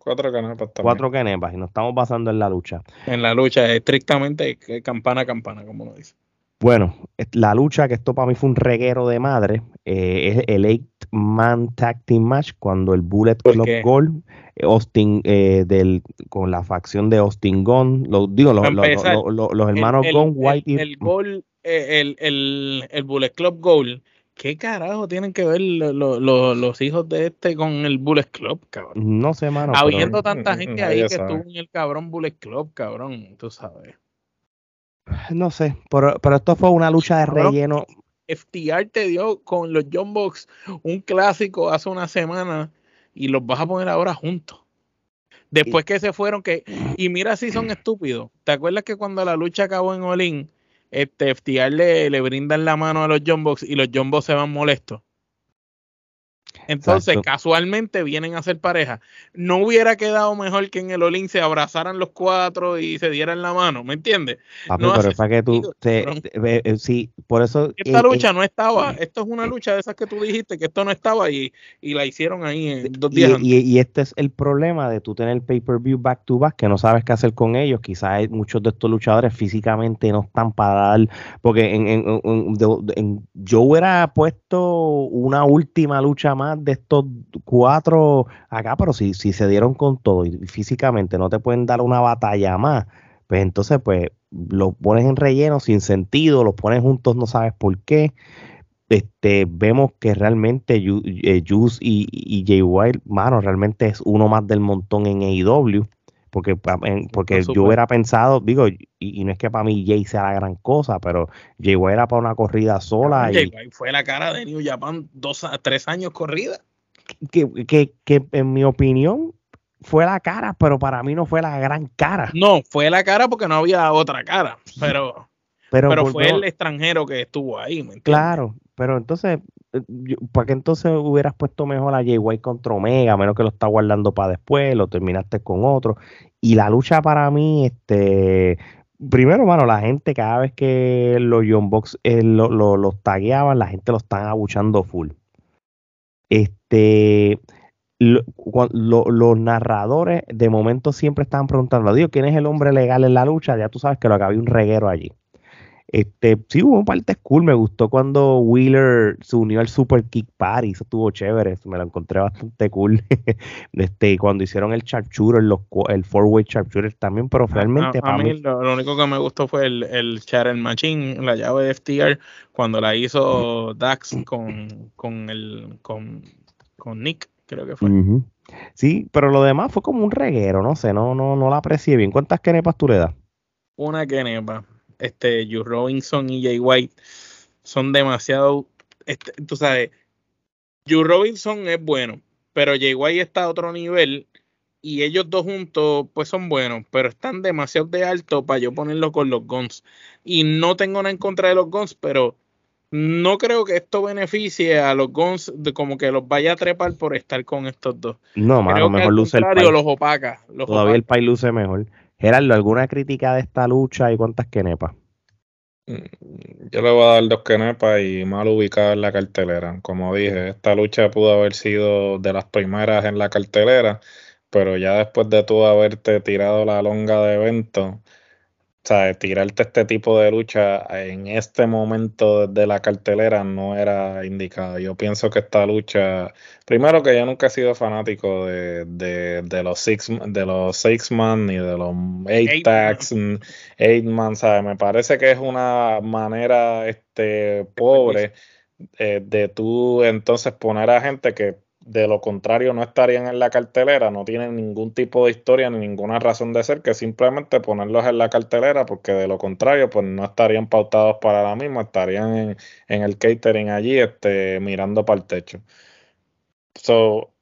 Cuatro canepas también. Cuatro canepas y nos estamos basando en la lucha. En la lucha, estrictamente campana a campana, como lo dice. Bueno, la lucha, que esto para mí fue un reguero de madre, eh, es el Eight Man Tag Team Match, cuando el Bullet Club Gold, eh, Austin, eh, del, con la facción de Austin Gunn, lo, digo, los, hermanos Gunn, White el, y... El, el, el Bullet Club Gold ¿Qué carajo tienen que ver los hijos de este con el Bullet Club, cabrón? No sé, mano. Habiendo tanta gente ahí que estuvo en el cabrón Bullet Club, cabrón, tú sabes. No sé, pero, esto fue una lucha de relleno. FTR te dio con los John Box un clásico hace una semana y los vas a poner ahora juntos. Después que se fueron, que. Y mira si son estúpidos. ¿Te acuerdas que cuando la lucha acabó en Olin, este, FTR le, brindan la mano a los John y los John se van molestos. Entonces, casualmente vienen a ser pareja. No hubiera quedado mejor que en el Olin se abrazaran los cuatro y se dieran la mano, ¿me entiendes? no pero es para que tú, eh, sí, por eso. Esta lucha no estaba, esto es una lucha de esas que tú dijiste, que esto no estaba y, y la hicieron ahí en dos días. Y, y, este es el problema de tú tener pay-per-view back to back, que no sabes qué hacer con ellos. Quizás muchos de estos luchadores físicamente no están para dar, porque en, en, en, yo hubiera puesto una última lucha más de estos cuatro acá, pero si, si se dieron con todo y físicamente no te pueden dar una batalla más, pues entonces pues los pones en relleno sin sentido, los pones juntos no sabes por qué. Este, vemos que realmente eh, Juice y, y Jay Wild, mano, realmente es uno más del montón en AEW, porque, porque yo hubiera pensado, digo, y, no es que para mí Jay sea la gran cosa, pero Jay White era para una corrida sola. Jay White fue la cara de New Japan dos a tres años corrida. Que, que, que en mi opinión fue la cara, pero para mí no fue la gran cara. No, fue la cara porque no había otra cara, pero, pero, fue el extranjero que estuvo ahí. claro, pero entonces, ¿para qué entonces hubieras puesto mejor a Jay White contra Omega, menos que lo está guardando para después, lo terminaste con otro? Y la lucha para mí, este, primero, mano, la gente cada vez que los Young Box eh, los tagueaban, la gente lo están abuchando full. Este, los narradores de momento siempre estaban preguntando, Dios, ¿quién es el hombre legal en la lucha? Ya tú sabes que lo había un reguero allí. Este, sí, hubo parte cool. Me gustó cuando Wheeler se unió al Super Kick Party. Eso estuvo chévere. me lo encontré bastante cool. este, cuando hicieron el Sharpshooter, los, el Four-Way Sharpshooter también, pero realmente a, mí, Lo, único que me gustó fue el, el Machine, la llave de FTR, cuando la hizo Dax con, con, el, con, con Nick creo que fue. Sí, pero lo demás fue como un reguero, no sé, no, no, no la aprecié bien. ¿Cuántas kenepas tú le das? Una kenepa. Este, Hugh Robinson y Jay White son demasiado, este, tú sabes, Hugh Robinson es bueno, pero Jay White está a otro nivel y ellos dos juntos pues son buenos, pero están demasiado de alto para yo ponerlo con los Guns. Y no tengo nada en contra de los Guns, pero no creo que esto beneficie a los Guns de como que los vaya a trepar por estar con estos dos. No, mano, mejor luce el pay. los opaca. Todavía el pay luce mejor. Gerardo, ¿alguna crítica de esta lucha y cuántas quenepas? Mm, yo le voy a dar dos quenepas y mal ubicada en la cartelera. Como dije, esta lucha pudo haber sido de las primeras en la cartelera, pero ya después de tú haberte tirado la longa de evento, o sea, tirarte este tipo de lucha en este momento de la cartelera no era indicado. Yo pienso que esta lucha, primero que yo nunca he sido fanático de, de, los six de los six man ni de los eight, tags, eight man, ¿sabes? Me parece que es una manera este pobre eh, de tú entonces poner a gente que de lo contrario no estarían en la cartelera, no tienen ningún tipo de historia ni ninguna razón de ser que simplemente ponerlos en la cartelera porque de lo contrario pues no estarían pautados para la misma, estarían en, el catering allí este, mirando para el techo. So,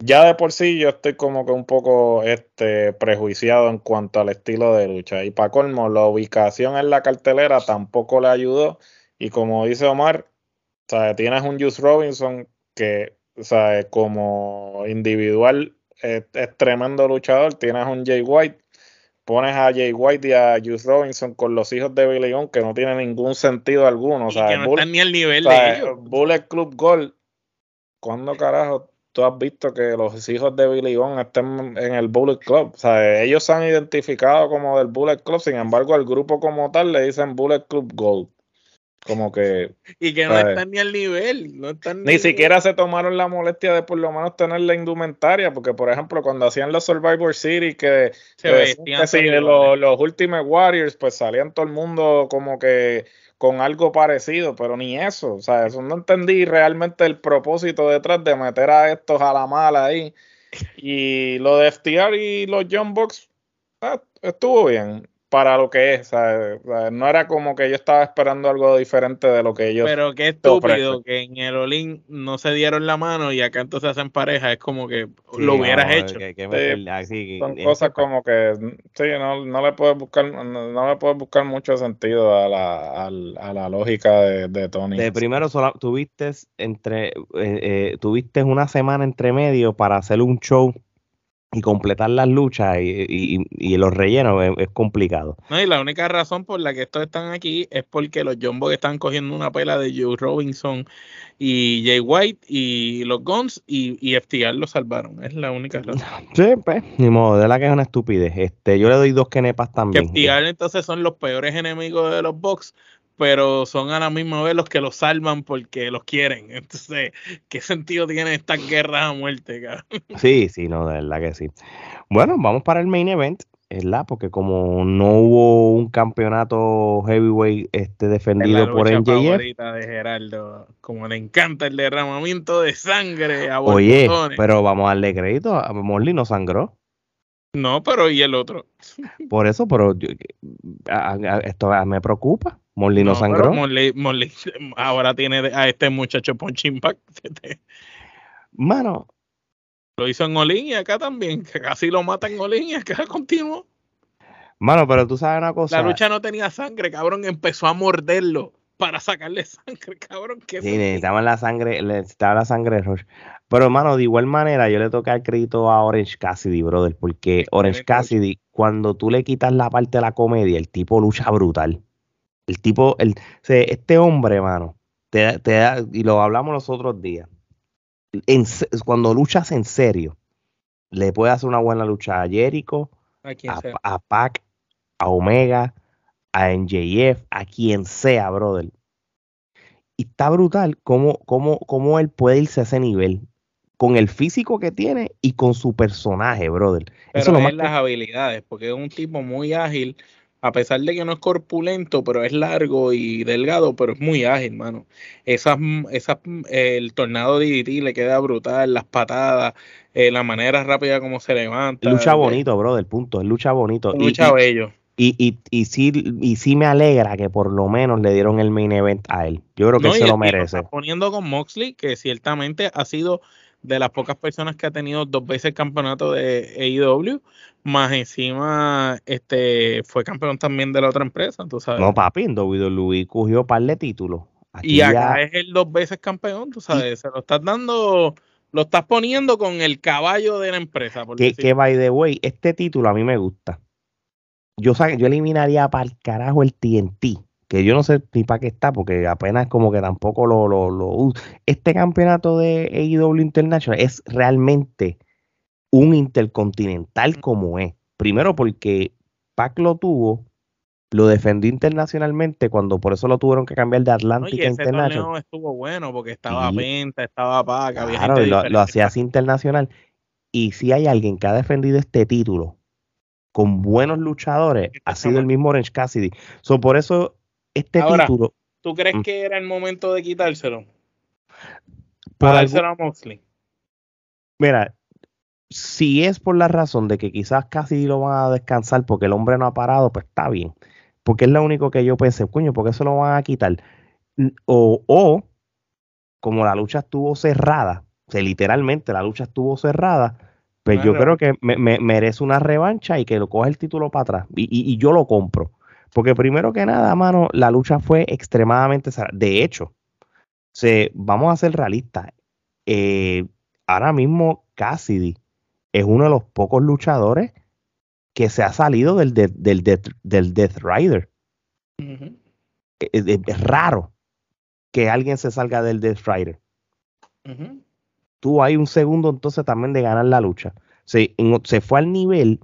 ya de por sí yo estoy como que un poco este, prejuiciado en cuanto al estilo de lucha y para colmo la ubicación en la cartelera tampoco le ayudó y como dice Omar, o tienes un Juice Robinson que o sea, como individual es, tremendo luchador. Tienes un Jay White, pones a Jay White y a Juice Robinson con los hijos de Billy Gunn, que no tiene ningún sentido alguno. O sea, que no están ni al nivel de ellos. Bullet Club Gold, ¿cuándo carajo tú has visto que los hijos de Billy Gunn estén en el Bullet Club? O sea, ellos se han identificado como del Bullet Club, sin embargo, al grupo como tal le dicen Bullet Club Gold. Como que. Y que no están ni al nivel. No están ni, siquiera se tomaron la molestia de por lo menos tener la indumentaria. Porque, por ejemplo, cuando hacían los Survivor City, que, se que los, los Ultimate Warriors, pues salían todo el mundo como que con algo parecido, pero ni eso. O sea, eso no entendí realmente el propósito detrás de meter a estos a la mala ahí. Y lo de FTR y los John Box ah, estuvo bien para lo que es. No era como que yo estaba esperando algo diferente de lo que ellos. Pero qué estúpido que en el Olin no se dieron la mano y acá entonces hacen pareja. Es como que lo hubieras hecho. son cosas como que sí, no, no le puedes buscar, no, le puedes buscar mucho sentido a la, a, la lógica de, Tony. De primero solo tuviste entre eh, eh, tuviste una semana entre medio para hacer un show y completar las luchas y, y, los rellenos es, complicado. No, y la única razón por la que estos están aquí es porque los John están cogiendo una pela de Joe Robinson y Jay White y los Guns y, y FTR lo salvaron. Es la única razón. Sí, pues, ni modo, de la que es una estupidez. Este, yo le doy dos kenepas también. FTR entonces son los peores enemigos de los Bucks pero son a la misma vez los que los salvan porque los quieren. Entonces, ¿qué sentido tiene esta guerra a muerte, cabrón? Sí, sí, no, de verdad que sí. Bueno, vamos para el main event, ¿verdad? Porque como no hubo un campeonato heavyweight este defendido por NJF. de Geraldo, como le encanta el derramamiento de sangre a Oye, pero vamos a darle crédito, a Morley no sangró. No, pero ¿y el otro? Por eso, pero esto me preocupa. Morley no, sangró. ahora tiene a este muchacho Punch Impact. Mano. Lo hizo en Olin y acá también, que casi lo mata en Olin y acá continuó. Mano, pero tú sabes una cosa. La lucha no tenía sangre, cabrón, empezó a morderlo para sacarle sangre, cabrón. ¿qué sí, necesitaban la sangre, necesitaba la sangre de Pero, hermano, de igual manera, yo le toqué el crédito a Orange Cassidy, brother, porque Orange Cassidy, cuando tú le quitas la parte de la comedia, el tipo lucha brutal. El tipo, el, este hombre, hermano, te, te y lo hablamos los otros días, cuando luchas en serio, le puede hacer una buena lucha a Jericho, a, a, a Pac, a Omega, a NJF, a quien sea, brother. Y está brutal cómo, cómo, cómo él puede irse a ese nivel con el físico que tiene y con su personaje, brother. Pero es, las habilidades, porque es un tipo muy ágil, a pesar de que no es corpulento, pero es largo y delgado, pero es muy ágil, mano. Esas, esas, el tornado DDT le queda brutal, las patadas, eh, la manera rápida como se levanta. Lucha bonito, brother, punto, es lucha bonito. Lucha bello. Y, y, y, sí, y sí me alegra que por lo menos le dieron el main event a él. Yo creo que se lo merece. poniendo con Moxley, que ciertamente ha sido de las pocas personas que ha tenido dos veces el campeonato de AEW, más encima este fue campeón también de la otra empresa, tú sabes. No, papi, en WWE cogió par de títulos. y acá es el dos veces campeón, tú sabes, se lo estás dando, lo estás poniendo con el caballo de la empresa. que, que, by the way, este título a mí me gusta yo, yo eliminaría para el carajo el TNT, que yo no sé ni para qué está, porque apenas como que tampoco lo, lo, Este campeonato de AEW International es realmente un intercontinental como es. Primero porque Pac lo tuvo, lo defendió internacionalmente cuando por eso lo tuvieron que cambiar de Atlántica no, International. estuvo bueno porque estaba Penta, estaba Pac, claro, lo, lo hacía así internacional. Y si hay alguien que ha defendido este título con buenos luchadores ha sido el mismo Orange Cassidy. So, por eso este título. ¿Tú crees mm. que era el momento de quitárselo? Para dárselo a Moxley. Mira, si es por la razón de que quizás Cassidy lo van a descansar porque el hombre no ha parado, pues está bien. Porque es lo único que yo pensé, coño, ¿por qué se lo van a quitar? O, o como la lucha estuvo cerrada, o sea, literalmente la lucha estuvo cerrada, pues yo creo que me, merece una revancha y que lo coja el título para atrás. Y, yo lo compro. Porque primero que nada, mano, la lucha fue extremadamente... De hecho, se, vamos a ser realistas. Eh, ahora mismo Cassidy es uno de los pocos luchadores que se ha salido del, del, del, Death, Rider. es, raro que alguien se salga del Death Rider tuvo ahí un segundo entonces también de ganar la lucha. Se, se fue al nivel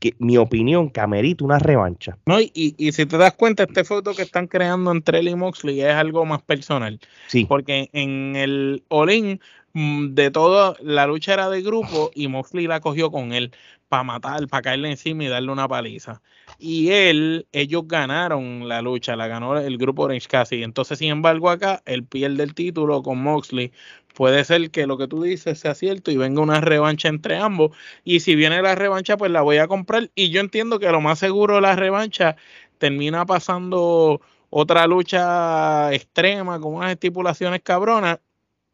que, mi opinión, que amerita una revancha. No, y, y, si te das cuenta, este foto que están creando entre él y Moxley es algo más personal. Sí. Porque en el All-In, mm, de todo, la lucha era de grupo y Moxley la cogió con él para matar, para caerle encima y darle una paliza. Y él, ellos ganaron la lucha, la ganó el grupo Orange Cassidy. Entonces, sin embargo, acá él pierde el título con Moxley puede ser que lo que tú dices sea cierto y venga una revancha entre ambos. Y si viene la revancha, pues la voy a comprar. Y yo entiendo que lo más seguro la revancha termina pasando otra lucha extrema con unas estipulaciones cabronas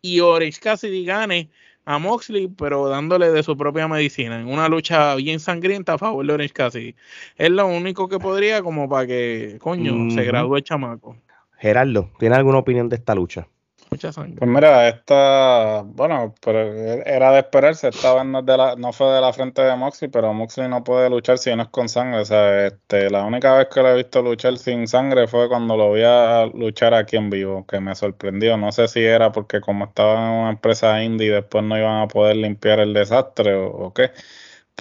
y Orange Cassidy gane a Moxley, pero dándole de su propia medicina, en una lucha bien sangrienta a favor de Orange Cassidy. Es lo único que podría como para que, coño, se gradúe el chamaco. Gerardo, ¿tiene alguna opinión de esta lucha? Pues mira, esta, bueno, pero era de esperarse, esta vez no, de la, no fue de la frente de Moxley, pero Moxley no puede luchar si no es con sangre, o sea, este, la única vez que lo he visto luchar sin sangre fue cuando lo vi a luchar aquí en vivo, que me sorprendió, no sé si era porque como estaba en una empresa indie después no iban a poder limpiar el desastre o, o qué,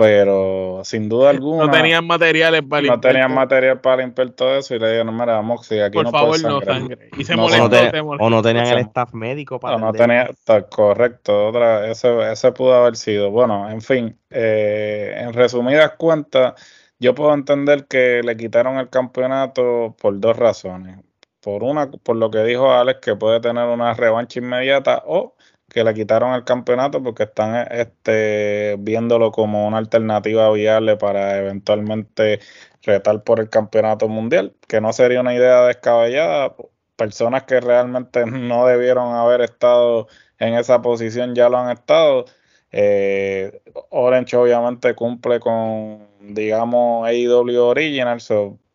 pero sin duda alguna. No tenían materiales para limpiar. No tenían material para limpiar todo eso y le dijeron, mira, vamos, si aquí Por no favor, no sangre. Y se no, molestó, o, no tenían el staff médico para. No, no tenía, correcto, otra, ese, ese pudo haber sido. Bueno, en fin, eh, en resumidas cuentas, yo puedo entender que le quitaron el campeonato por dos razones. Por una, por lo que dijo Alex, que puede tener una revancha inmediata, o que le quitaron el campeonato porque están este, viéndolo como una alternativa viable para eventualmente retar por el campeonato mundial, que no sería una idea descabellada. Personas que realmente no debieron haber estado en esa posición ya lo han estado. Eh, Orange obviamente cumple con, digamos, AEW Original,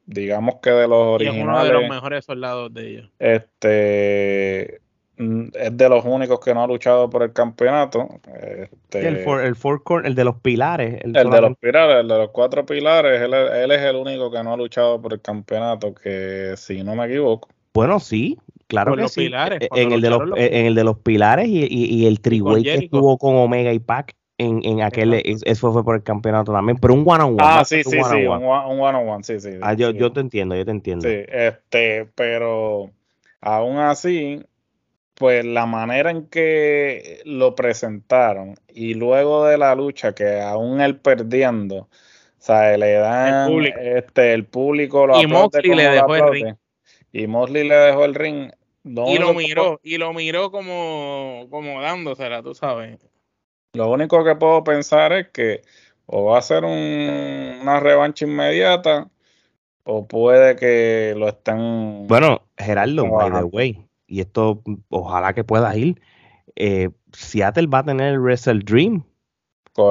digamos que de los originales. uno de los mejores soldados de ellos. Este es de los únicos que no ha luchado por el campeonato. Este, el, el, de los pilares. El, de los pilares, el de los cuatro pilares, él, es el único que no ha luchado por el campeonato, que si no me equivoco. Bueno, sí, claro que sí. en, el de los, en el de los pilares y, y, el triway que estuvo con Omega y Pac en, en aquel, eso fue por el campeonato también, pero un one on one. Ah, sí, sí, sí, un one on one, sí, sí. Ah, yo, yo te entiendo, yo te entiendo. Sí, este, pero aún así, pues la manera en que lo presentaron y luego de la lucha, que aún él perdiendo, o sea, le dan el público, este, el público lo y Mosley le dejó el ring. Y Mosley le dejó el ring. y lo miró, y lo miró como, como dándosela, tú sabes. Lo único que puedo pensar es que o va a ser una revancha inmediata o puede que lo estén. Bueno, Gerardo, by the way, y esto ojalá que puedas ir. Eh, Seattle va a tener el Wrestle Dream.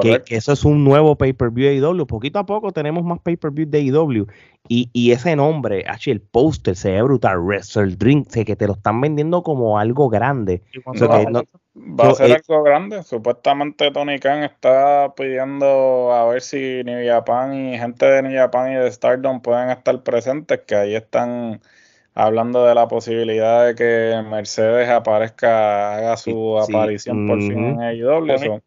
Que, eso es un nuevo pay-per-view de IW. Poquito a poco tenemos más pay-per-view de IW. Y, y, ese nombre, H, el póster se ve brutal. Wrestle Dream, sé que te lo están vendiendo como algo grande. Va a ser eh, algo grande. Supuestamente Tony Khan está pidiendo a ver si New Japan y gente de New Japan y de Stardom pueden estar presentes, que ahí están hablando de la posibilidad de que Mercedes aparezca, haga su aparición por fin en AEW.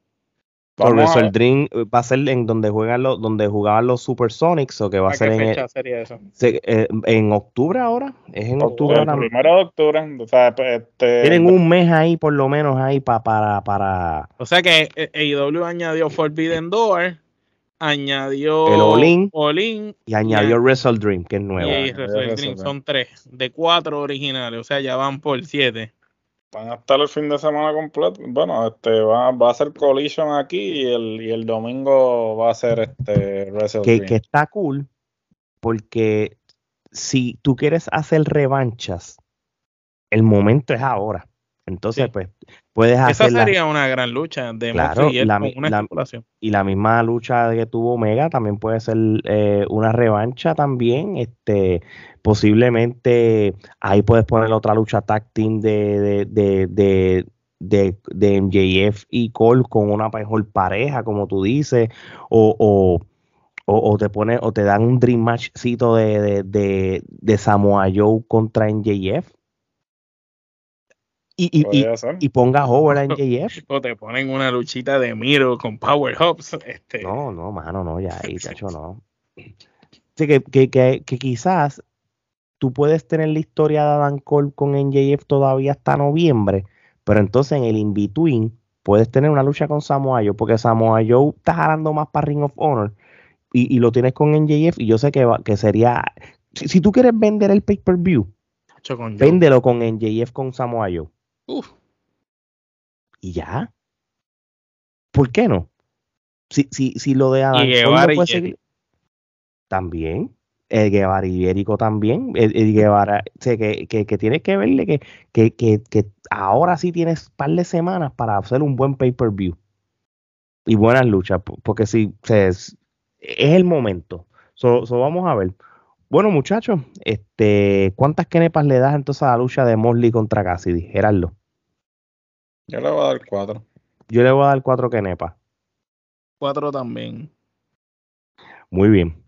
Por Wrestle Dream eh, va a ser en donde juegan los, donde jugaban los Supersonics o que va a, ser en sería eso? Eh, en octubre ahora, es en octubre, El primero de octubre, o sea, pues, este, tienen un mes ahí por lo menos ahí para para O sea que AEW añadió Forbidden Door, añadió el Olin, Olin y añadió Wrestle Dream, que es nuevo. Y Wrestle Dream son tres, de cuatro originales, o sea, ya van por siete. Van a estar el fin de semana completo. Bueno, este va, va a ser Collision aquí y el, y el domingo va a ser este Wrestle que, que está cool porque si tú quieres hacer revanchas, el momento es ahora. Entonces, pues, puedes hacer. Esa sería una gran lucha de claro, y la, y la misma lucha que tuvo Omega también puede ser eh, una revancha también. Este, posiblemente ahí puedes poner otra lucha tag team de, de, de, de, de MJF y Cole con una mejor pareja, como tú dices, o, o, o, te pone, o te dan un dream matchcito de, de, de, de Samoa Joe contra MJF y, y, y, ponga over en JF. O te ponen una luchita de Miro con Power Hops. Este. No, no, mano, no, ya ahí, hecho no. Así que, que, que, que, quizás tú puedes tener la historia de Adam Cole con NJF todavía hasta noviembre, pero entonces en el in-between puedes tener una lucha con Samoa Joe, porque Samoa Joe está jalando más para Ring of Honor y, y lo tienes con NJF y yo sé que, que sería, si, si, tú quieres vender el pay-per-view, véndelo con NJF con Samoa Joe. Uf. Y ya. ¿Por qué no? Si, si, si lo de Adam y también. El Guevara Ibérico también. El, Guevara, que, que, que, tienes que verle que, que, que, que ahora sí tienes un par de semanas para hacer un buen pay-per-view. Y buenas luchas, porque si es, es el momento. So, vamos a ver. Bueno, muchachos, este, ¿cuántas kenepas le das entonces a la lucha de Mosley contra Cassidy? Gerardo. Yo le voy a dar cuatro. Yo le voy a dar cuatro kenepas. Cuatro también. Muy bien.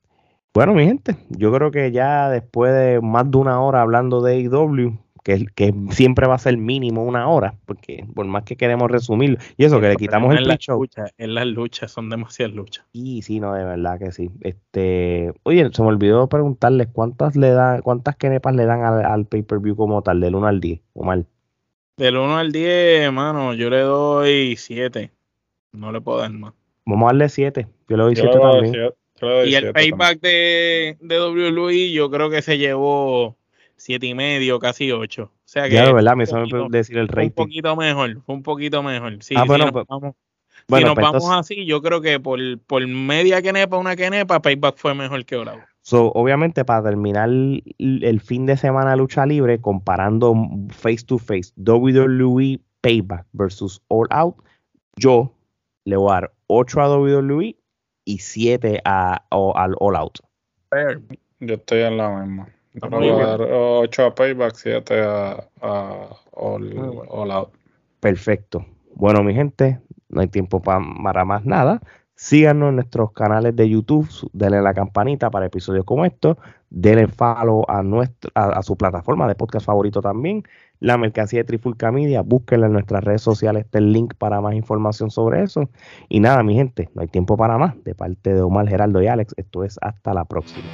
Bueno, mi gente, yo creo que ya después de más de una hora hablando de IW, que, que siempre va a ser mínimo una hora, porque por más que queremos resumir, y eso que le quitamos el show. En las luchas, son demasiadas luchas. Y sí, no, de verdad que sí. Este, oye, se me olvidó preguntarles cuántas le dan, cuántas kenepas le dan al, al pay-per-view como tal, del 1 al 10, o mal. Del 1 al 10, hermano, yo le doy 7. No le puedo dar más. Vamos a darle 7. Yo le doy 7 también. y el payback de, de WWE yo creo que se llevó siete y medio, casi 8. sea que. Ya, ¿verdad? Me sabe decir el rating. Fue un poquito mejor, fue un poquito mejor. Sí, ah, bueno, pues, vamos, si nos pues vamos así, yo creo que por, por media quenepa, una quenepa, Payback fue mejor que All So, obviamente, para terminar el fin de semana lucha libre, comparando face to face WWE Payback versus All Out, yo le voy a dar 8 a WWE y 7 a, al All Out. Yo estoy en la misma. Yo le voy a dar 8 a Payback, 7 a, all Out. Perfecto. Bueno, mi gente, no hay tiempo para más nada. Síganos en nuestros canales de YouTube, denle la campanita para episodios como estos, denle follow a, a, su plataforma de podcast favorito también, la mercancía de Trifulca Media, búsquenla en nuestras redes sociales, está el link para más información sobre eso. Y nada, mi gente, no hay tiempo para más. De parte de Omar, Geraldo y Alex, esto es hasta la próxima.